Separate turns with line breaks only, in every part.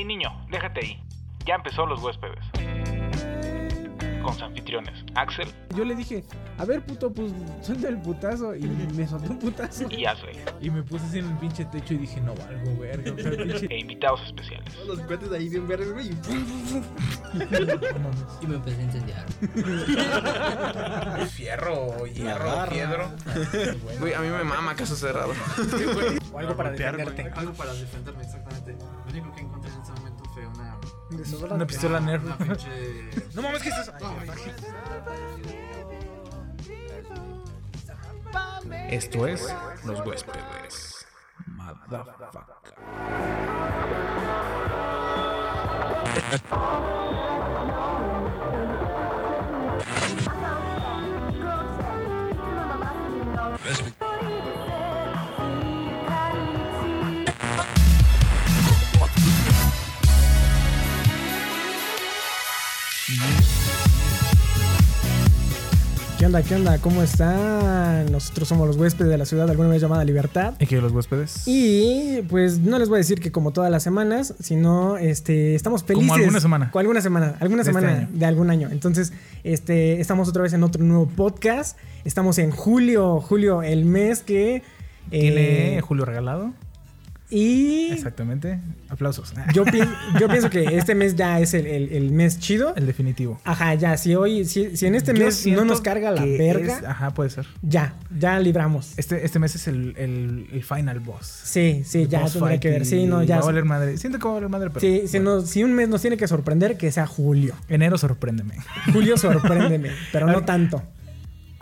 Hey niño, déjate ahí. Ya empezó los huéspedes. Con sus anfitriones, Axel
Yo le dije, a ver, puto, pues suelta el putazo. Y me soltó un putazo.
y Ashley.
Y me puse así en el pinche techo y dije, no valgo, verga. O sea, pinche.
E invitados especiales.
Todos los cuates ahí bien verdes, güey. y
me empecé a incendiar.
Fierro, hierro, piedro.
Güey, a mí me mama caso cerrado.
O algo para defenderte.
Algo para defenderme, exactamente. Lo único que una.
Una pistola Nerf.
Una pinche.
No mames, ¿qué es eso? Esto es Los Huéspedes. Motherfucker.
Onda? ¿Qué onda? ¿Cómo están? Nosotros somos los huéspedes de la ciudad, alguna vez llamada Libertad.
¿Y qué los huéspedes?
Y pues no les voy a decir que como todas las semanas, sino este estamos
Como
felices.
alguna semana.
Con alguna semana, alguna
De este
semana de algún año. Entonces, este estamos otra vez en otro nuevo podcast. Estamos en julio, julio, el mes que
Tiene
eh,
Julio regalado.
Y
Exactamente. Aplausos.
yo, pi- yo pienso que este mes ya es el, el- el mes chido.
El definitivo.
Ajá, ya, si hoy, si, si en este
Yo
mes no nos carga la verga,
es- ajá, puede ser.
ya, ya libramos.
Este, este mes es el, el, final boss.
Sí, sí, ya
fight
que ver. Sí, no, ya.
Va a valer madre. Siento que va a valer madre, pero.
Sí, si, nos- si un mes nos tiene que sorprender, que sea julio.
Enero sorpréndeme.
Julio sorpréndeme, pero no tanto.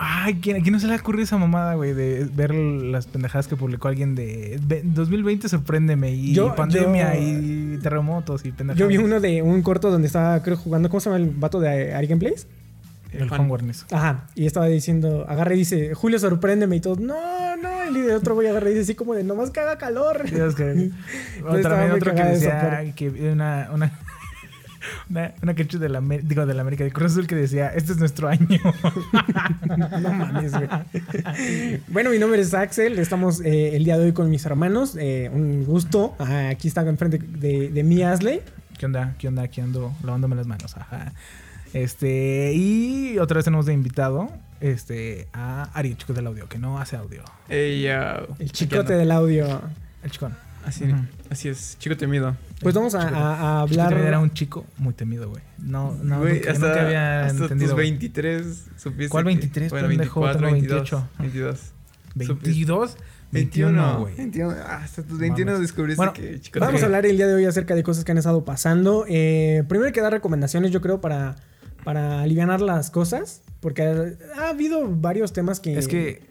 Ay, ¿quién, ¿a quién no se le ocurrió esa mamada, güey? De ver las pendejadas que publicó alguien de ve- 2020 sorpréndeme y
Yo-
pandemia
yo-
y terremotos y pendejadas.
Yo vi uno de un corto donde estaba, creo, jugando, ¿cómo se llama el vato de Ari Gameplays?
El
Juan.
Guarnizo.
Ajá, y estaba diciendo, agarra y dice, Julio sorpréndeme y todo, no, no, y de otro voy a agarrar y dice así como de, nomás que haga calor.
Dios, que-
estaba
también otro que decía que una una una, una que hecho de la digo de la América de Cruz Azul que decía este es nuestro año
no mames, güey. bueno, mi nombre es Axel, estamos eh, el día de hoy con mis hermanos, eh, un gusto. Ah, aquí está enfrente de, de mí, Asley.
qué onda qué onda aquí ando lavándome las manos ajá este y otra vez tenemos de invitado este a Ari chico del audio que no hace audio
Ey, ya.
El chicote del audio.
el chicón
Así,
Ujú.
así es, chico temido.
Pues vamos a, a- a
Chico
hablar.
también era un chico muy temido güey no no
Güey,
nunca,
hasta,
nunca había
hasta
entendido
tus
güey.
23 supiste.
¿Cuál
que-
23,
Bueno,
pendejo?
24,
Tengo
22.
28.
22.
22 21 güey
21. Ah, hasta tus 21
Mames.
descubriste
Bueno,
que chico
Vamos a hablar el día de hoy acerca de cosas que han estado pasando. Eh, primero hay que dar recomendaciones, yo creo, para, para aliviar las cosas. Porque ha, ha habido varios temas que.
Es que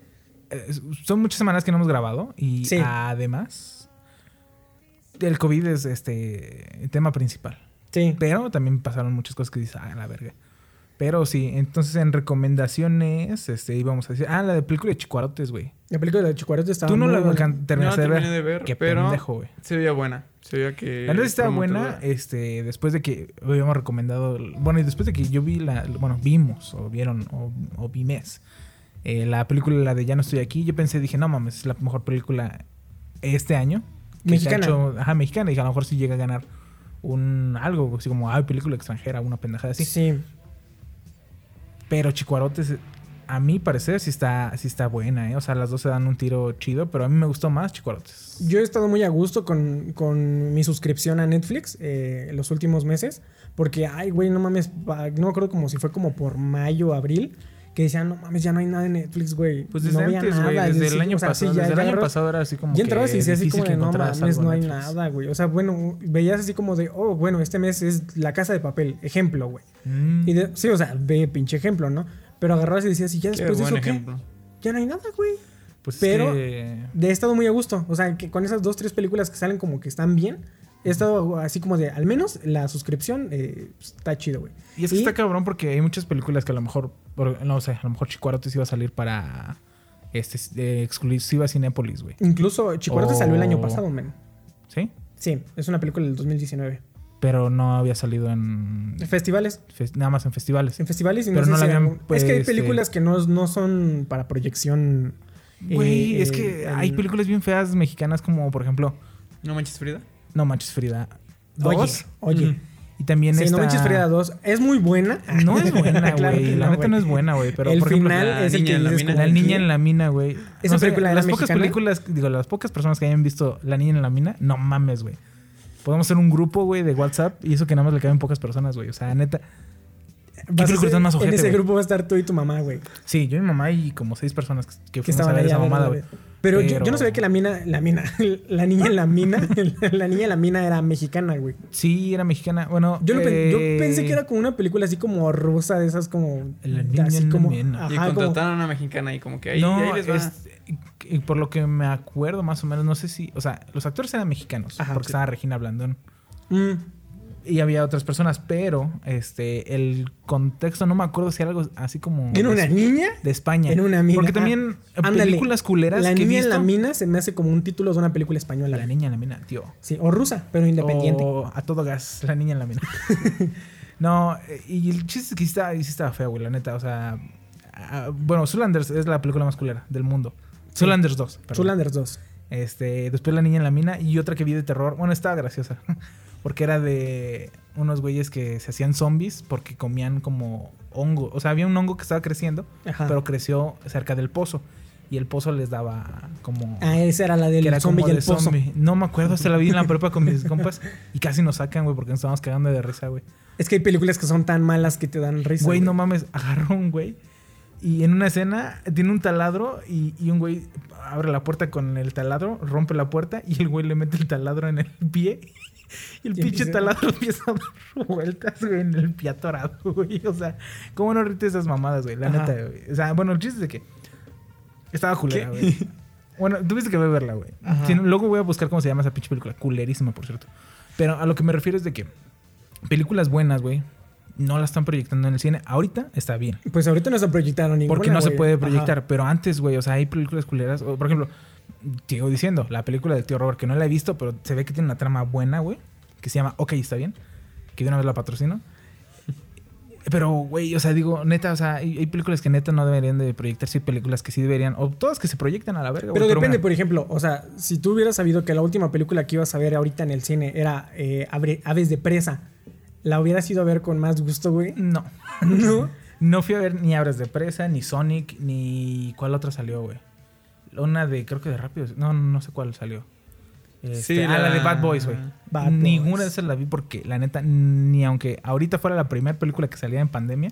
eh, son muchas semanas que no hemos grabado y
Sí.
además el COVID es este el tema principal.
Sí.
Pero también pasaron muchas cosas que dices, ah, la verga. Pero sí, entonces en recomendaciones, este, íbamos a decir, ah, la de película de Chicuarotes, güey.
La película de Chicuarote estaba.
Tú no
muy
la terminaste
No
de, ver.
de ver,
Qué
pero-
pendejo, güey.
Se veía buena. Se veía que.
La sí estaba buena, este, después de que habíamos recomendado, bueno, y después de que yo vi la, bueno, vimos, o vieron, o, o vimos, eh, la película, la de Ya no estoy aquí, yo pensé, dije, no mames, es la mejor película este año. Que se ha
Mexicana.
hecho- ajá, mexicana, y que a lo mejor sí llega a ganar un algo, así como, ah, película extranjera, una pendejada así.
Sí.
Pero Chicuarotes, a mi parecer, sí está, sí está buena, ¿eh? O sea, las dos se dan un tiro chido, pero a mí me gustó más Chicuarotes.
Yo he estado muy a gusto con, con mi suscripción a Netflix eh, los últimos meses. Porque, ay, güey, no mames. No me acuerdo como si fue como por mayo, abril. Que decían, no mames, ya no hay nada en Netflix, güey.
Pues
no
desde
veía
antes, güey,
nada.
desde el año
o sea, sí,
pasado,
ya-
desde el año pasado era así como
Y entrabas y decías así como de, no mames, no hay
Netflix".
nada, güey. O sea, bueno, veías así como de, oh, bueno, este mes es La Casa de Papel. Ejemplo, güey.
Mm.
Y de- sí, o sea, ve pinche ejemplo, ¿no? Pero agarrabas y decías, y ya
Qué
después de eso, ¿qué? Ya no hay nada, güey.
Pues es
Pero-
que-
De he estado muy a gusto. O sea, que con esas dos, tres películas que salen como que están bien, he estado así como de, al menos la suscripción eh, está chido, güey.
Y es que está cabrón porque hay muchas películas que a lo mejor, no sé, a lo mejor Chicuarotes iba a salir para este eh, exclusiva Cinépolis, güey.
Incluso Chicuarote salió el año
Oh.
pasado, men.
¿Sí?
Sí, es una película del 2019.
Pero no había salido en
Festivales.
fes- nada más en festivales.
En festivales y
Pero
no,
no la
si
habían,
Es que hay
pues,
películas que no, no son para proyección.
Güey,
eh,
es que
eh,
hay
en-
películas bien feas mexicanas como, por ejemplo,
¿No manches Frida?
No Manches Frida.
Oye,
2.
oye.
Y también
Sí,
esta...
No Manches Frida 2 es muy buena.
No es buena, güey.
Claro
la
no,
neta no es buena, güey. Pero
el
por ejemplo,
final
la
es el
niña
que
en la mina.
La niña en la mina, güey.
¿Esa
No sé,
película era
las pocas
mexicana?
películas, digo, las pocas personas que hayan visto La niña en la mina, no mames, güey. Podemos hacer un grupo, güey, de WhatsApp y eso que nada más le caben pocas personas, güey. O sea, neta.
Vas a ser-
más
En
ojete,
ese
güey?
grupo va a estar tú y tu mamá, güey.
Sí, yo y mi mamá y como seis personas que, que
Que
fuimos a
estaban
ver
ahí
esa mamada, güey.
Pero, yo- no sabía que la mina, la mina, la niña en la mina, la niña en la mina era mexicana, güey.
Sí, era mexicana. Bueno,
Yo, lo pen- yo
eh,
pensé que era como una película así como rusa, de esas como.
La niña
así
en la mina.
Y
como.
contrataron a una mexicana y como que ahí,
no,
ahí les va.
es- y por lo que me acuerdo más o menos, no sé si, o sea, los actores eran mexicanos,
Ajá,
porque
sí.
estaba Regina Blandón
Mm,
y había otras personas, pero este el contexto no me acuerdo si era algo así como
¿Era una
de,
niña?
de España.
En una mina.
Porque
Ah,
también eh,
ándale.
películas culeras
La
que he
niña en la mina se me hace como un título de una película española.
La niña en la mina, tío.
Sí, o rusa, pero independiente.
O a todo gas, la niña en la mina. no, eh, y el chiste es que sí estaba, sí estaba feo, güey, la neta. O sea, ah, bueno, Zulanders es la película más culera del mundo.
Sí.
Zulanders 2. perdón.
Zulanders 2.
Este, después La Niña en la Mina y otra que vi de terror. Bueno, estaba graciosa. Porque era de unos güeyes que se hacían zombies porque comían como hongo. O sea, había un hongo que estaba creciendo,
Ajá.
pero creció cerca del pozo. Y el pozo les daba como.
Ah, esa era la del
que era
zombie
como
y el
de
pozo.
zombie. No me acuerdo, se la vi en la prepa con mis compas y casi nos sacan, güey, porque nos estábamos cagando de risa, güey.
Es que hay películas que son tan malas que te dan risa.
Güey, no mames, agarró un güey. Y en una escena tiene un taladro y, y un güey abre la puerta con el taladro, rompe la puerta y el güey le mete el taladro en el pie. Y el pinche taladro empieza a dar vueltas, güey, en el pie atorado, güey. O sea, ¿cómo no rite esas mamadas, güey? La
Ajá.
neta, güey. O sea, bueno, el chiste es de que estaba culera,
¿Qué?
güey. Bueno, tuviste que verla, güey.
Ajá.
Si no, luego voy a buscar cómo se llama esa pinche película. Culerísima, por cierto. Pero a lo que me refiero es de que películas buenas, güey, no las están proyectando en el cine. Ahorita está bien.
Pues ahorita no se proyectaron ninguna.
Porque no se puede
Ajá.
proyectar. Pero antes, güey, o sea, hay películas culeras. O, por ejemplo, sigo diciendo, la película del tío Robert, que no la he visto, pero se ve que tiene una trama buena, güey. Que se llama Ok, está bien. Que de una vez la patrocino. Pero, güey, o sea, digo, neta, o sea, hay, hay películas que neta no deberían de proyectarse y películas que sí deberían. O todas que se proyectan a la verga,
Pero depende, por ejemplo, o sea, si tú hubieras sabido que la última película que ibas a ver ahorita en el cine era eh, Aves de Presa, ¿la hubieras ido a ver con más gusto, güey?
No.
¿No?
No fui a ver ni Abres de Presa, ni Sonic, ni. ¿Cuál otra salió, güey? Una de, creo que de Rápidos. No, no sé cuál salió. Este,
Sí,
ah, la
la-
de Bad Boys, güey. Ninguna
Boys.
de esas la vi porque, la neta, ni aunque ahorita fuera la primera película que salía en pandemia,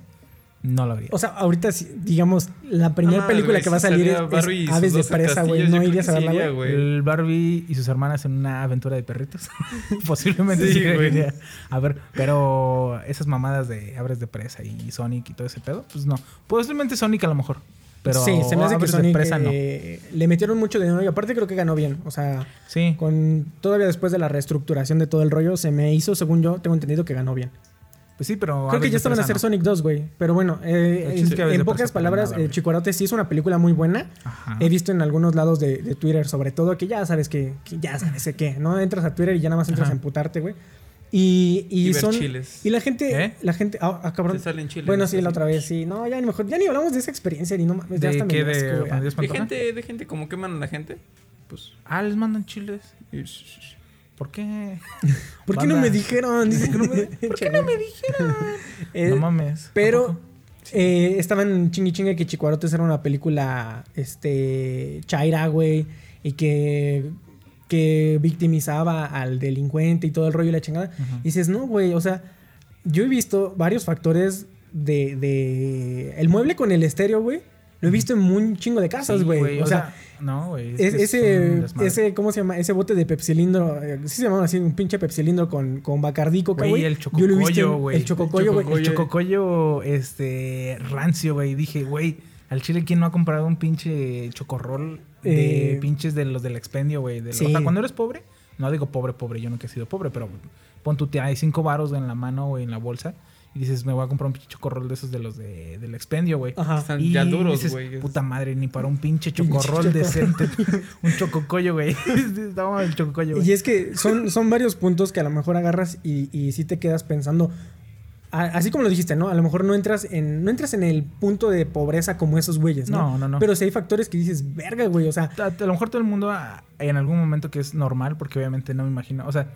no la vería.
O sea, ahorita, digamos, la primera
Ah,
película que va a salir es, Aves de
12
Presa, güey. ¿No irías a verla, güey?
El Barbie y sus hermanas en una aventura de perritos. Posiblemente
Sí, güey.
A ver, pero esas mamadas de Abres de Presa y Sonic y todo ese pedo, pues no. Posiblemente Sonic a lo mejor. Pero
sí, se me hace que Sonic
Presa no.
le metieron mucho dinero y aparte creo que ganó bien. O sea,
Sí.
con todavía después de la reestructuración de todo el rollo, se me hizo, según yo, tengo entendido que ganó bien.
Pues sí, pero.
Creo que ya estaban a hacer
no.
Sonic 2, güey. Pero bueno, eh, en,
es que
pocas palabras,
nada,
eh. Chicuarote sí es una película muy buena.
Ajá.
He visto en algunos lados de, de Twitter, sobre todo, que ya sabes que, que ya sabes que, qué, ¿no? Entras a Twitter y ya nada más entras
Ajá.
a emputarte, güey. Y, y,
Y ver
son.
chiles.
Y la gente.
¿Qué?
La gente. Ah, ah, cabrón.
Salen chiles.
Bueno, sí, la otra vez, sí. No, ya ni mejor. Ya ni hablamos de esa experiencia, ni no mames. Ya asco,
¿De
De gente, de gente como queman a la gente. Pues.
Ah, les mandan chiles. ¿Por qué?
¿Por qué no me dijeron? Dice que no me. ¿Por qué no me
dijeron?
Eh,
no mames.
Pero eh, estaban chingui chingue que Chicuarotes era una película este chaira, güey, y que, que victimizaba al delincuente y todo el rollo y la chingada. Y dices, no, güey, o sea, yo he visto varios factores de, de... El mueble con el estéreo, güey, lo he visto en un chingo de casas,
Sí,
güey. o, sea,
no, güey. es
es- ese, ese, ¿cómo se llama? Ese bote de pepsilindro, eh, sí se llamaba así, un pinche pepsilindro con, con Bacardí, coca,
Güey, el
Yo lo he visto
chococollo,
en-
güey.
El chococollo, güey.
El chococollo, este, rancio, güey. Dije, güey, al chile, ¿quién no ha comprado un pinche chocorrol de
Eh,
pinches de los del expendio, güey? De-
sí.
O sea, cuando eres pobre, no digo pobre, pobre, yo nunca he sido pobre, pero pon tu tía, hay cinco varos en la mano, güey, en la bolsa. Y dices, me voy a comprar un pinche chocorrol de esos de los de, del expendio, güey.
Ajá.
Están
Y
ya duros,
dices,
güey.
puta madre, ni para un pinche
Pinche
chocorrol decente. un chococollo, güey. El chococollo, güey.
Y es que son, son varios puntos que a lo mejor agarras y, y sí te quedas pensando. Así como lo dijiste, ¿no? A lo mejor no entras en, no entras en el punto de pobreza como esos güeyes, ¿no?
No, no, no.
Pero sí hay factores que dices, verga, güey. O sea,
A, a lo mejor todo el mundo en algún momento que es normal, porque obviamente no me imagino. O sea,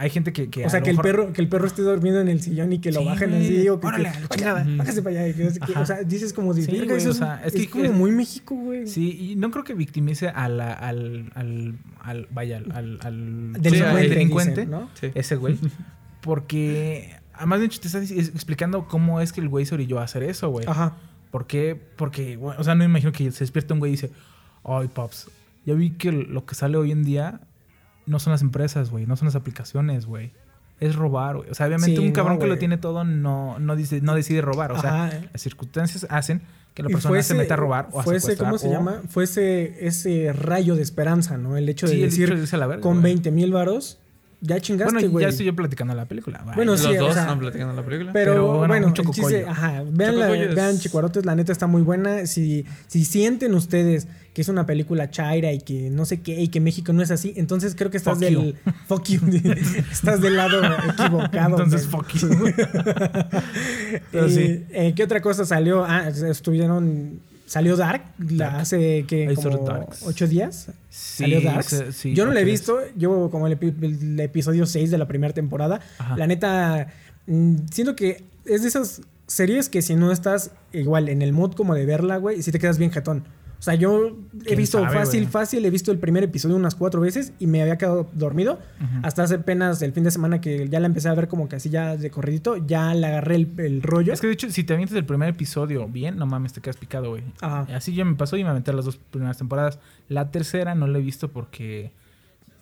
hay gente que, que
O
a
sea, que el,
mejor-
perro, que el perro esté durmiendo en el sillón y que lo
Sí,
bajen así. O que,
Órale,
que, para allá. O sea, dices como de,
Sí,
"Verga,
güey,
eso
o
es,
sea, es
es
que
como
es-
muy México, güey.
Sí, y no creo que victimice a la- al, al, al, vaya, al, al, al-
Delincuente,
sí, al
dicen,
delincuente,
¿no?
Sí.
ese güey, porque además de hecho te está explicando cómo es que el güey se orilló a hacer eso, güey.
Ajá.
¿Por qué? Porque, o sea, no me imagino que se despierta un güey y dice, ay, Pops, ya vi que lo que sale hoy en día no son las empresas, güey, no son las aplicaciones, güey. Es robar, güey. O sea, obviamente
Sí,
un cabrón
no,
que lo tiene todo no, no, dice, no decide robar. O sea, las circunstancias hacen que la persona
fue
se meta a robar o a
fue ese,
secuestrar
¿cómo se llama? Fue ese, rayo de esperanza, ¿no? El hecho de
Sí,
decir,
hecho de a la verga,
con
güey.
20 mil varos, ya chingaste,
Bueno,
güey.
ya estoy yo platicando la película. güey.
Bueno,
Los
sí, o
dos
sea,
están platicando la película.
Pero,
Pero, bueno,
bueno, el chiste,
chococollo.
ajá, vean, la,
es-
vean Chicuarotes, la neta está muy buena. Si, si sienten ustedes que es una película chaira y que no sé qué, y que México no es así, entonces creo que estás
Fuck
del. Fuck you. estás del lado equivocado.
Entonces,
man.
fuck you. Pero
Y,
sí.
eh, ¿Qué otra cosa salió? Ah, estuvieron. Salió Dark, la
Dark.
hace que como
Darks.
ocho días.
Sí,
salió Dark.
sí,
Yo no la he visto, llevo como el, epi- el episodio 6 de la primera temporada.
Ajá.
La neta, mm, siento que es de esas series que si no estás igual en el mood como de verla, güey, si te quedas bien jetón. O sea, yo he
¿Quién
visto
sabe,
fácil, fácil, he visto el primer episodio unas cuatro veces y me había quedado dormido. Hasta hace apenas el fin de semana que ya la empecé a ver como que así ya de corridito, ya le agarré el, el rollo.
Es que de hecho, si te avientas el primer episodio bien, no mames, te quedas picado, güey.
Ajá.
Así ya me pasó y me aventé las dos primeras temporadas. La tercera no la he visto porque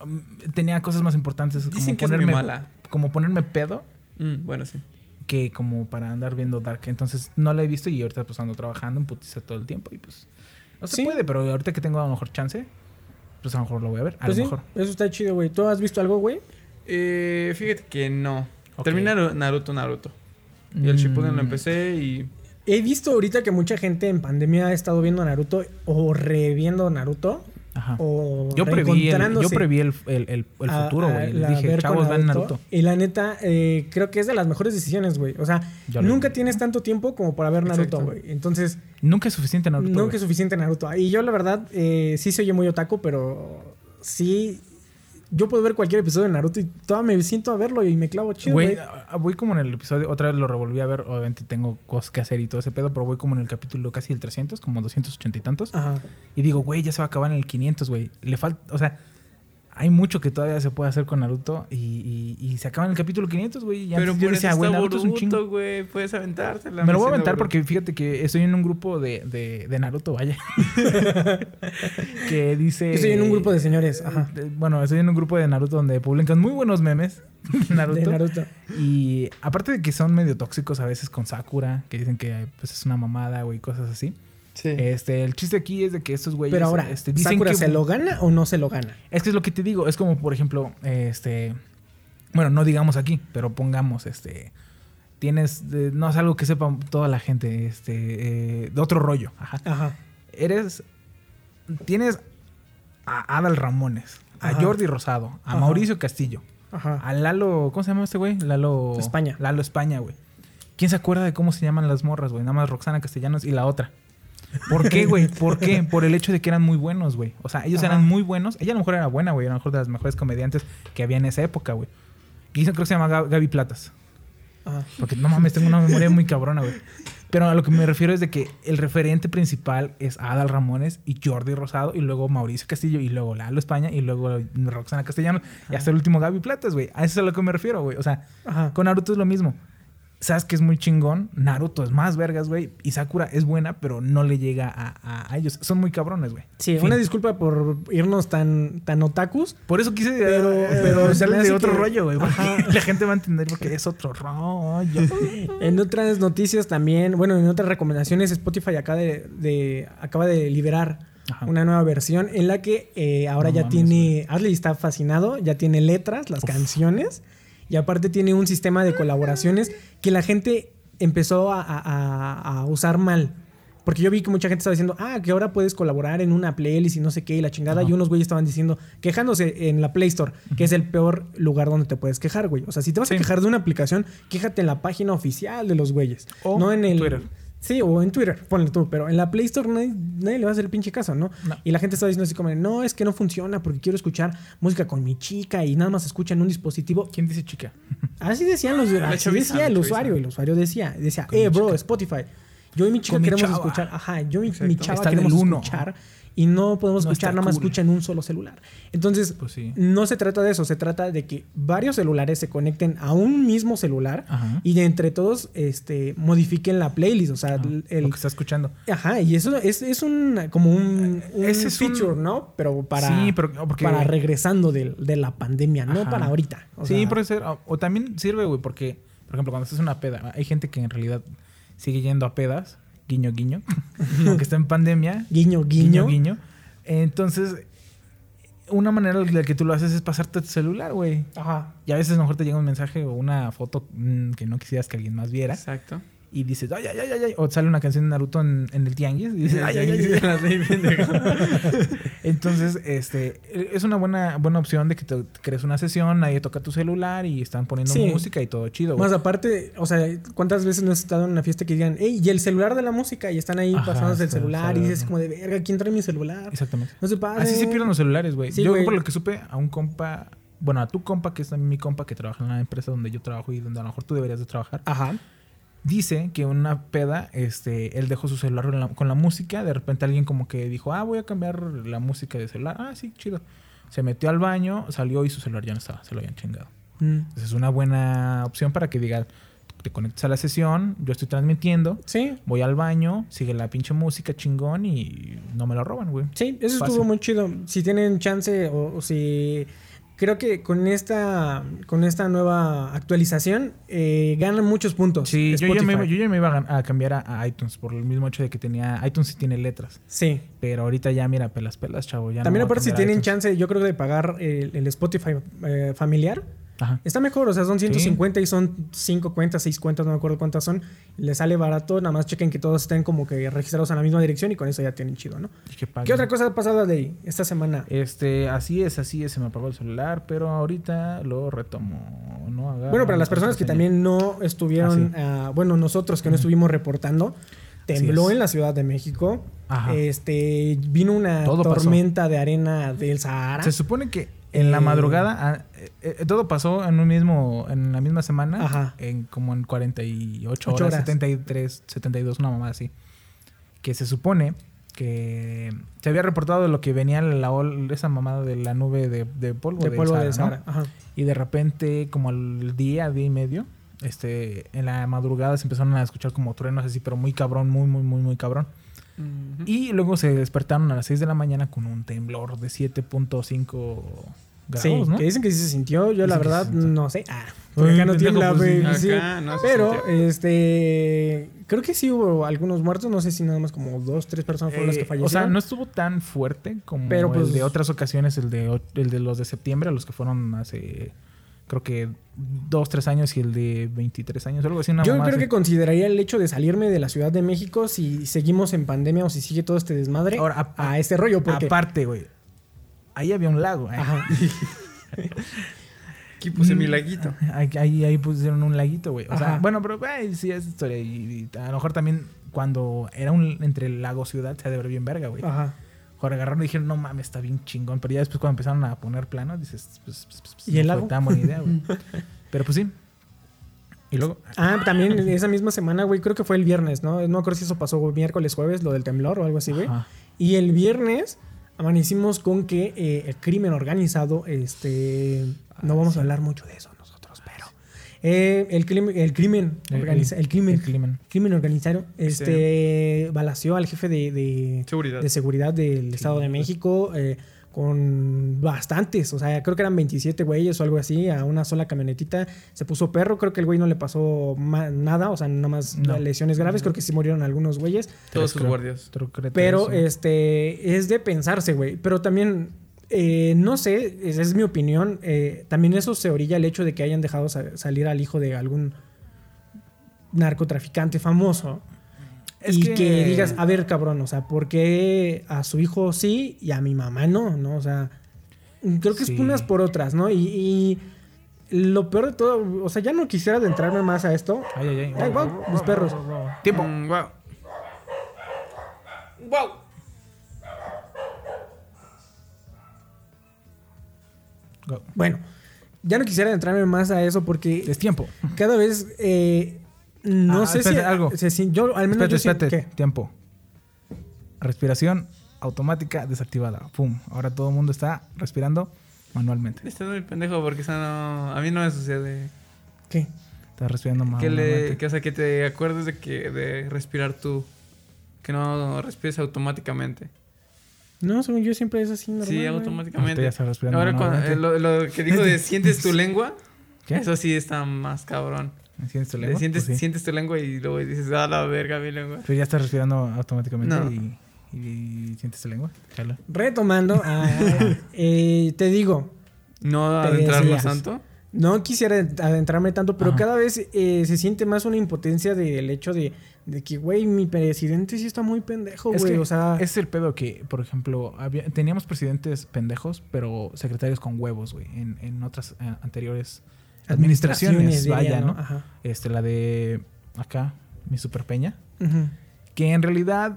um, tenía cosas más importantes.
Dicen
como
que es muy
ponerme,
mala.
Como ponerme pedo
Mm, bueno, sí.
que como para andar viendo Dark. Entonces no la he visto y ahorita pues ando trabajando en putiza todo el tiempo y pues no se
Sí.
puede, pero ahorita que tengo a lo mejor chance, pues a lo mejor lo voy a ver. A
Pues
lo
sí,
mejor.
eso está chido, güey. ¿Tú has visto algo, güey?
Eh, fíjate que no.
Ok.
Terminé Naruto, Naruto. Y el Shippuden lo
Mm.
empecé y...
He visto ahorita que mucha gente en pandemia ha estado viendo Naruto o reviendo Naruto
Ajá.
o
Yo preví el, yo preví el, el, el- futuro, güey. dije, chavos, vean Naruto.
Y la neta, eh, creo que es de las mejores decisiones, güey. O sea, nunca tienes tanto tiempo como para ver Naruto, güey. Entonces,
Nunca es suficiente Naruto.
nunca es suficiente Naruto. Y yo, la verdad, eh, sí se oye muy otaku, pero sí. Yo puedo ver cualquier episodio de Naruto y todavía me siento a verlo y me clavo chido,
Güey, ah, voy como en el episodio, otra vez lo revolví a ver, obviamente tengo cosas que hacer y todo ese pedo, pero voy como en el capítulo casi el 300, como 280 y tantos.
Ajá.
Y digo, güey, ya se va a acabar en el 500, güey. Le falta, o sea, hay mucho que todavía se puede hacer con Naruto y, y- y se acaba en el capítulo 500, güey.
Pero por
yo decía,
está
güey, Naruto es un chingo.
güey. Puedes aventártela.
Me lo voy a aventar porque fíjate que estoy en un grupo de, de, de Naruto, vaya. que dice...
Yo estoy en un grupo de señores. Ajá.
de- Bueno, estoy en un grupo de Naruto donde publican muy buenos memes de Naruto.
De Naruto.
Y aparte de que son medio tóxicos a veces con Sakura, que dicen que pues, es una mamada, güey, cosas así.
Sí.
Este, el chiste aquí es de que estos güeyes.
Pero ahora,
este, dicen
¿Sakura
que
se lo gana o no se lo gana?
Es que es lo que te digo, es como por ejemplo, este. Bueno, no digamos aquí, pero pongamos, este. Tienes. eh, no es algo que sepa toda la gente, este. eh, de otro rollo. Ajá.
Ajá.
Eres. Tienes a Adal Ramones, a
Ajá.
Jordi Rosado, a
Ajá.
Mauricio Castillo,
Ajá.
a Lalo. ¿Cómo se llama este güey? Lalo.
España.
Lalo España, güey. ¿Quién se acuerda de cómo se llaman las morras, güey? Nada más Roxana Castellanos y la otra. ¿Por qué, güey? ¿Por qué? Por el hecho de que eran muy buenos, güey. O sea, ellos
Ajá.
eran muy buenos. Ella a lo mejor era buena, güey. A lo mejor de las mejores comediantes que había en esa época, güey. Y creo que se llama Gab- Gaby Platas.
Ajá.
Porque no mames, tengo una memoria muy cabrona, güey. Pero a lo que me refiero es de que el referente principal es Adal Ramones y Jordi Rosado y luego Mauricio Castillo y luego Lalo España y luego Roxana Castellanos y hasta el último Gaby Platas, güey. A eso es a lo que me refiero, güey. O sea,
Ajá.
con Naruto es lo mismo. Sabes que es muy chingón. Naruto es más vergas, güey. Y Sakura es buena, pero no le llega a, a- a ellos. Son muy cabrones, güey.
Sí,
Fin.
una disculpa por irnos tan, tan otakus.
Por eso quise
Pero-
pero,
pero se me
de
hace
otro
que-
rollo, güey. La gente va a entender porque es otro rollo.
En otras noticias también, bueno, en otras recomendaciones, Spotify acaba de, de- acaba de liberar
Ajá.
una nueva versión en la que eh, ahora
No
ya
mames,
tiene, Adley está fascinado, ya tiene letras, las canciones, y aparte tiene un sistema de colaboraciones que la gente empezó a, a- a- a usar mal. Porque yo vi que mucha gente estaba diciendo, ah, que ahora puedes colaborar en una playlist y no sé qué, y la chingada.
Ajá.
Y unos güeyes estaban diciendo, quejándose en la Play Store, que es el peor lugar donde te puedes quejar, güey. O sea, si te vas a quejar de una aplicación, quéjate en la página oficial de los güeyes.
O
no en el.
Twitter.
Sí, o en Twitter, ponle tú, pero en la Play Store nadie, nadie le va a hacer el pinche caso, ¿no?
No.
Y la gente está diciendo así como, no, es que no funciona porque quiero escuchar música con mi chica y nada más escucha en un dispositivo.
¿Quién dice chica?
Así decían los, así
chaviza,
decía el usuario, el usuario decía, decía, eh, bro. Spotify. Yo y mi chica
Con
queremos escuchar, ajá, yo y mi chava
Está
queremos
uno.
escuchar y no podemos
No
escuchar, nada más
cool.
escucha en un solo celular. Entonces,
Pues sí.
no se trata de eso, se trata de que varios celulares se conecten a un mismo celular
Ajá.
y de entre todos este, modifiquen la playlist, o sea,
Ajá,
el,
Lo que está escuchando.
Ajá, y eso es, es un como un, un
Ese es un-
feature, ¿no? Pero para,
Sí, pero- porque-
para regresando de, de la pandemia, no
Ajá.
para ahorita. O
sí,
sea,
puede ser. O, o también sirve, güey, porque, por ejemplo, cuando estás en una peda, hay gente que en realidad sigue yendo a pedas, guiño, guiño, aunque está en pandemia,
Guiño, guiño.
guiño, guiño. Entonces, una manera la que tú lo haces es pasarte tu celular, güey.
Ajá.
Y a veces a lo mejor te llega un mensaje o una foto mm, que no quisieras que alguien más viera.
Exacto.
Y dices, ay, ay, ay, ay. O sale una canción de Naruto en, en el tianguis. Y dices, ay, ay. Entonces, este, es una buena, buena opción de que te crees una sesión, nadie toca tu celular y están poniendo
Sí.
música y todo chido.
Más aparte, o sea, ¿cuántas veces no has estado en una fiesta que digan, hey, y el celular de la música? Y están ahí pasándose el celular y dices como de verga, ¿quién trae mi celular?
Exactamente.
No se pasa.
Así se pierden los celulares, güey.
Sí,
yo, por lo que supe, a un compa, bueno, a tu compa, que es también mi compa que trabaja en la empresa donde yo trabajo y donde a lo mejor tú deberías de trabajar,
Ajá.
Dice que una peda, este, él dejó su celular con la, con la música, de repente alguien como que dijo, ah, voy a cambiar la música de celular. Ah, sí, chido. Se metió al baño, salió y su celular ya no estaba, se lo habían chingado.
Mm.
Entonces es una buena opción para que digas, te conectes a la sesión, yo estoy transmitiendo,
Sí,
voy al baño, sigue la pinche música chingón y no me lo roban, güey.
sí, eso
Fácil.
estuvo muy chido. Si tienen chance o, o si... Creo que con esta, con esta nueva actualización eh, ganan muchos puntos.
Sí, yo ya, me, yo ya me iba a, cambiar a, a iTunes por el mismo hecho de que tenía. iTunes sí tiene letras.
Sí.
Pero ahorita ya, mira, pelas, pelas, chavo. Ya no
También
a
aparte si tienen chance, yo creo de pagar el, el Spotify eh, familiar,
Ajá.
está mejor. O sea, son 150 y son 5 cuentas, 6 cuentas, no me acuerdo cuántas son. Les sale barato, nada más chequen que todos estén como que registrados en la misma dirección y con eso ya tienen chido, ¿no? ¿Qué otra cosa ha pasado de esta semana?
Este, así es, así es, se me apagó el celular, pero ahorita lo retomo. No
Bueno, para las personas que también no estuvieron,
Ah,
ah, bueno, nosotros que no estuvimos reportando, tembló
es.
en la Ciudad de México.
Ajá.
Este, vino una
Todo pasó.
tormenta de arena del Sahara.
Se supone que en la
Eh,
madrugada ah, eh, eh, todo pasó en un mismo en la misma semana,
Ajá.
en como en 48
Ocho
horas,
horas.
73, 72, una mamá así. Que se supone que se había reportado lo que venía la esa mamada de la nube de, de polvo
de
del
polvo
Sahara,
de
¿no?
Sahara. Ajá.
Y de repente, como al día, día y medio, este, en la madrugada se empezaron a escuchar como truenos así, pero muy cabrón, muy, muy, muy, muy cabrón. Y luego se despertaron a las 6 de la mañana con un temblor de 7.5 grados,
Sí,
¿no?
que dicen que sí se sintió. Yo, la
Dicen
verdad, no sé. Ah, porque acá no tiembla,
pues,
güey. sí.
No
Pero,
sintió.
este. Creo que sí hubo algunos muertos. No sé si nada más como dos, tres personas fueron las que
Eh,
fallecieron.
o sea, no estuvo tan fuerte como
Pero, pues-
el de otras ocasiones, el de, el de los de septiembre, los que fueron hace, creo que dos, tres años y el de 23 años, algo así. Una
Yo creo
así.
que consideraría el hecho de salirme de la Ciudad de México si seguimos en pandemia o si sigue todo este desmadre
Ahora, a-
a este rollo. Porque,
Aparte, güey, ahí había un lago. ¿eh?
Ajá.
Aquí puse
Mm.
mi laguito.
Ahí, ahí, pusieron un laguito, güey. O sea, bueno, pero güey, sí es historia. Y, y a lo mejor también cuando era un entre el lago ciudad se ha de ver bien verga, güey.
Ajá.
Agarraron y dijeron, no mames, está bien chingón. Pero ya después cuando empezaron a poner planos, dices, pues, pues, pues,
¿Y el
no
lago?
fue tan buena idea, güey. pero pues sí. Y luego,
Ah, también esa misma semana, güey, creo que fue el viernes, ¿no? No me acuerdo si eso pasó güey, miércoles, jueves, lo del temblor o algo así, güey.
Ajá.
Y el viernes amanecimos con que eh, el crimen organizado, este... No
Ah,
vamos
sí.
a hablar mucho de eso. Eh, el, crimen, el crimen,
El-
organiza- el, crimen,
el crimen.
crimen organizado, este, balació al jefe de, de,
Seguridad.
de seguridad del Estado de México eh, con bastantes, o sea, creo que eran 27 güeyes o algo así, a una sola camionetita. Se puso perro, creo que el güey no le pasó nada, o sea, nada más
No.
lesiones graves, creo que sí murieron algunos güeyes.
Todos sus guardias.
Pero este es de pensarse, güey. Pero también, eh, no sé, esa es mi opinión. eh, también eso se orilla el hecho de que hayan dejado sa- salir al hijo de algún narcotraficante famoso.
Es
y
que-
que... digas, a ver, cabrón, o sea, ¿por qué a su hijo sí y a mi mamá no? ¿No? O sea, creo que
Sí.
es unas por otras, ¿no? Y, y lo peor de todo, o sea, ya no quisiera adentrarme más a esto.
Ay, ay, ay.
Ay, guau, los perros.
Tiempo.
Mm, wow. ¡Wow!
Go.
Bueno, ya no quisiera entrarme más a eso porque
Es tiempo.
cada vez eh, no
Ah,
sé
espérate,
si
algo.
si- yo al menos
Espérate,
yo
espérate.
que
Tiempo. Respiración automática desactivada. Pum. Ahora todo el mundo está respirando manualmente.
Estás muy pendejo porque eso no... A mí no me sucede.
¿qué?
Está respirando
Que,
manualmente.
le, que, o sea, que te acuerdes de que de respirar tú. Que no respires automáticamente.
No, según yo siempre es así normal.
sí,
güey.
Ahorita
automáticamente.
ya
Ahora, cuando-
manualmente.
eh, lo, lo que dijo de sientes tu lengua,
¿Qué?
eso sí está más cabrón.
¿Sientes tu lengua?
Sientes,
Pues sí.
sientes tu lengua y luego dices, ah, la verga, mi lengua.
Pero ya estás respirando automáticamente
No.
y, y sientes tu lengua. Jala.
Retomando, ah, eh, te digo,
No adentrarnos tanto.
no quisiera adentrarme tanto, pero
Ajá.
cada vez eh, se siente más una impotencia del hecho de, de que, güey, mi presidente sí está muy pendejo,
Es
güey.
que
O sea,
es el pedo que, por ejemplo, había- teníamos presidentes pendejos, pero secretarios con huevos, güey, en, en otras eh, anteriores administraciones, vaya, ¿no?
Ajá.
Este, la de acá, mi super peña, que en realidad,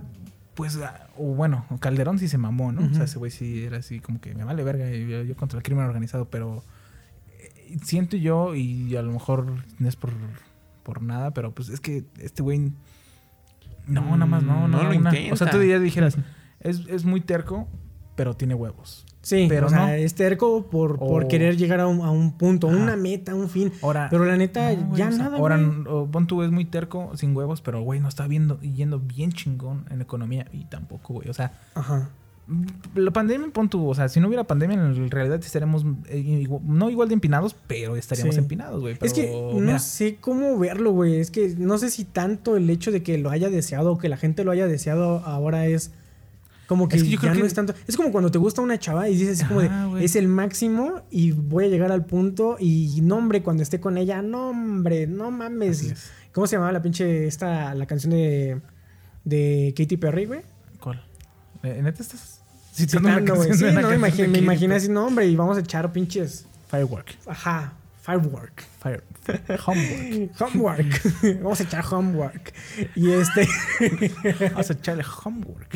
pues, ah, o bueno, Calderón sí se mamó, ¿no? O sea, ese güey sí era así como que me vale verga, yo, yo contra el crimen organizado, pero eh, siento yo, y a lo mejor no es por, por nada, pero pues es que este güey... No, nada más, no, no,
no lo
una- O
intenta.
sea, tú ya dijeras, es, es muy terco, pero tiene huevos.
Sí,
Pero
o sea,
no.
es terco por, por
O-
querer llegar a un, a un punto,
Ajá.
una meta, un fin.
Ahora,
Pero la neta,
no, güey,
ya
o sea,
nada,
Ahora, o pon tú, es muy terco, sin huevos, pero güey, no está viendo, yendo bien chingón en economía y tampoco, güey. O sea,
Ajá.
La pandemia, pon tú, o sea, si no hubiera pandemia, en realidad estaremos eh, no igual de empinados, pero estaríamos
Sí.
empinados, güey.
Es que no
mira,
sé cómo verlo, güey. Es que no sé si tanto el hecho de que lo haya deseado o que la gente lo haya deseado ahora es como que,
Es que yo
ya
creo
no
que-
es tanto. Es como cuando te gusta una chava y dices así como de es el máximo y voy a llegar al punto y no, hombre, cuando esté con ella, no, hombre, no mames. ¿Cómo se llamaba la pinche esta, la canción de, de Katy Perry, güey?
¿Cuál? ¿Eh, ¿Neta estás citando.
Sí,
de
no,
de
me imaginé así, no, hombre, y vamos a echar pinches.
Firework.
Ajá, firework.
Fire. Homework.
Homework. Vamos a echar homework. Y este.
Vamos a echarle homework.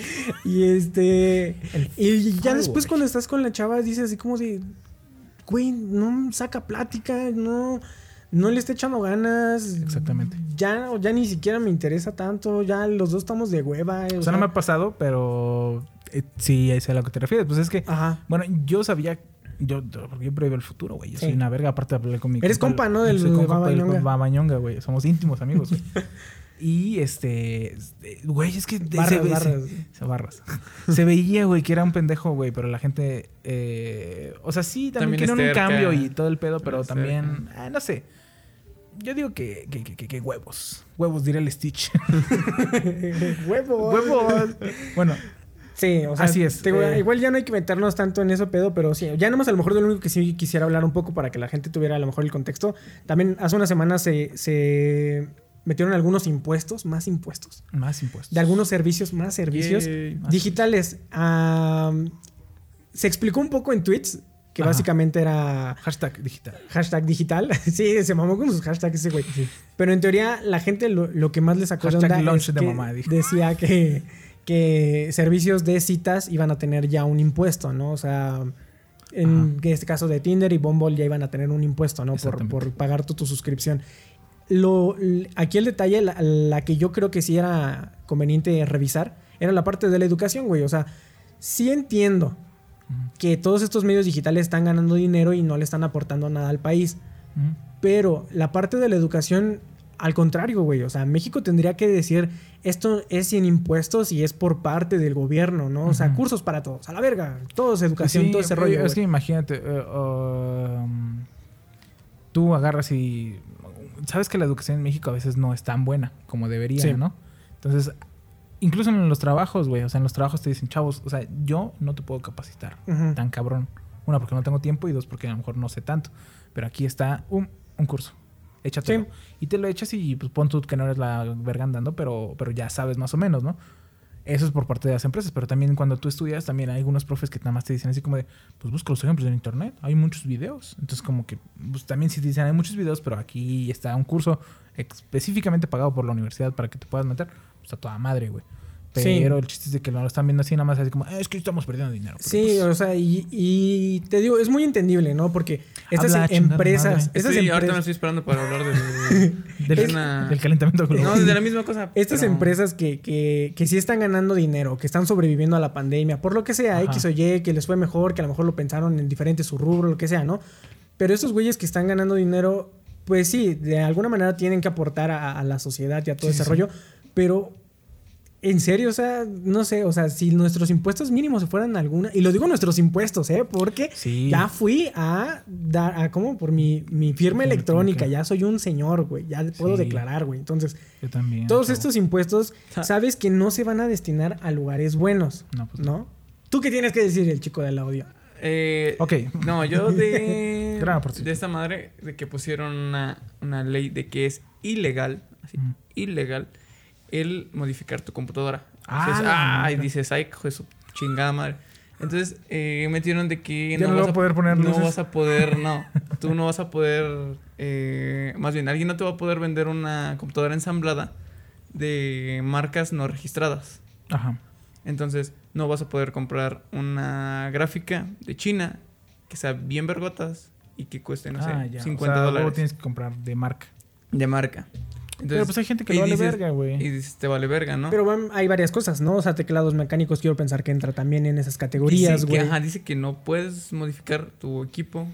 y este. Y ya
firework.
después cuando estás con la chava dices así como de. Güey, no saca plática, no. No le está echando ganas.
Exactamente.
Ya, ya ni siquiera me interesa tanto. Ya los dos estamos de hueva. eh,
O sea, no me ha pasado, pero eh, sí, sé a lo que te refieres. Pues es que,
Ajá.
bueno, yo sabía, yo, porque yo preveo el futuro, güey. Yo
Sí.
soy una verga, aparte hablé con mi
Eres compa, ¿no? Del
soy compa
Babañonga.
Babañonga, güey. Somos íntimos amigos, güey. y este, este, güey, es que de-
Barras,
se, ve-
barras.
Se, se- barras. se veía, güey, que era un pendejo, güey, pero la gente, eh, o sea, sí, también,
También
quieren
es
un cambio y todo el pedo, pero
Es
también, ah, no sé. Yo digo que, que, que, que- que huevos. Huevos, diré el Stitch.
Huevos.
huevos. bueno,
Sí, o sea,
Así es,
te
eh.
igual ya no hay que meternos tanto en eso pedo, pero sí, ya nomás a lo mejor de lo único que sí quisiera hablar un poco para que la gente tuviera a lo mejor el contexto. También hace unas semanas se, se metieron algunos impuestos, más impuestos,
más impuestos.
de algunos servicios, más servicios
Yay.
Más
digitales. Se explicó un poco en tweets que
Ajá.
básicamente era
Hashtag digital.
hashtag digital. sí, se mamó con sus hashtags ese güey. Pero en teoría la gente lo, lo que más le sacó de onda es
de
que
mamá,
decía que, que servicios de citas iban a tener ya un impuesto, ¿no? O sea, en este caso de Tinder y Bumble ya iban a tener un impuesto, ¿no? Por, por pagar tu, tu suscripción. Lo, aquí el detalle, la, la que yo creo que sí era conveniente revisar, era la parte de la educación, güey. O sea, sí entiendo que todos estos medios digitales están ganando dinero y no le están aportando nada al país. Pero la parte de la educación, al contrario, güey. O sea, México tendría que decir, esto es sin impuestos y es por parte del gobierno, ¿no? O sea, cursos para todos, a la verga. Todo es educación,
Sí,
todo ese
eh,
rollo.
Es que imagínate, eh, um, tú agarras y sabes que la educación en México a veces no es tan buena como debería,
Sí.
¿no? Entonces, incluso en los trabajos, güey, o sea, en los trabajos te dicen, chavos, o sea, yo no te puedo capacitar
Ujú.
tan cabrón. Una, porque no tengo tiempo y dos, porque a lo mejor no sé tanto. Pero aquí está un, un curso. Échatelo.
Sí.
Y te lo echas y pues pon tú que no eres la verga andando, pero, pero ya sabes más o menos, ¿no? Eso es por parte de las empresas, pero también cuando tú estudias, también hay algunos profes que nada más te dicen así como de, pues busca los ejemplos en internet, hay muchos videos. Entonces como que, pues también si te dicen, hay muchos videos, pero aquí está un curso específicamente pagado por la universidad para que te puedas meter, pues a toda madre, güey.
Sí.
Pero el chiste es de que lo están viendo así nada más así como, "Eh, es que estamos perdiendo dinero.
Sí,
pues,
o sea, y, y te digo, es muy entendible, ¿no? Porque estas
Habla,
empresas, estas
Estoy- ahorita me
empresas,
estoy esperando para hablar del, una-
del calentamiento global.
No, de la misma cosa.
estas
pero-
empresas que, que, que sí están ganando dinero, que están sobreviviendo a la pandemia, por lo que sea,
Ajá.
X o Y, que les fue mejor, que a lo mejor lo pensaron en diferente su rubro, lo que sea, ¿no? Pero estos güeyes que están ganando dinero, pues sí, de alguna manera tienen que aportar a, a la sociedad y a todo
Sí,
ese
sí,
rollo, pero en serio, o sea, no sé, o sea, si nuestros impuestos mínimos se fueran alguna, y lo digo nuestros impuestos, ¿eh? Porque
Sí.
ya fui a dar, a como por mi, mi firma electrónica, ya soy un señor, güey, ya puedo
Sí.
declarar, güey. Entonces,
Yo también.
todos
chavo.
estos impuestos, sabes que no se van a destinar a lugares buenos,
No, pues
¿no? ¿Tú qué tienes que decir, el chico del audio?
Eh,
Ok.
No, yo de. De esta madre, de que pusieron una, una ley de que es ilegal, así,
Mm.
ilegal, el modificar tu computadora.
Ah,
Dices,
madre.
dices, ay, hijo de su chingada madre. Entonces, eh, metieron de que
Ya no
vas
a poder poner
No
luces.
vas a poder, no. Tú no vas a poder. eh, más bien, alguien no te va a poder vender una computadora ensamblada de marcas no registradas.
Ajá.
Entonces, no vas a poder comprar una gráfica de China que sea bien vergotas y que cueste, no
ah,
sé,
ya.
50
o sea, luego
dólares
tienes que comprar de marca.
de marca. Entonces,
Pero pues hay gente que le vale
dices-
verga, güey.
Y dices, te vale verga, ¿no?
Pero van- hay varias cosas, ¿no? O sea, teclados mecánicos quiero pensar que entra también en esas categorías, güey.
ajá, dice que no puedes modificar tu equipo.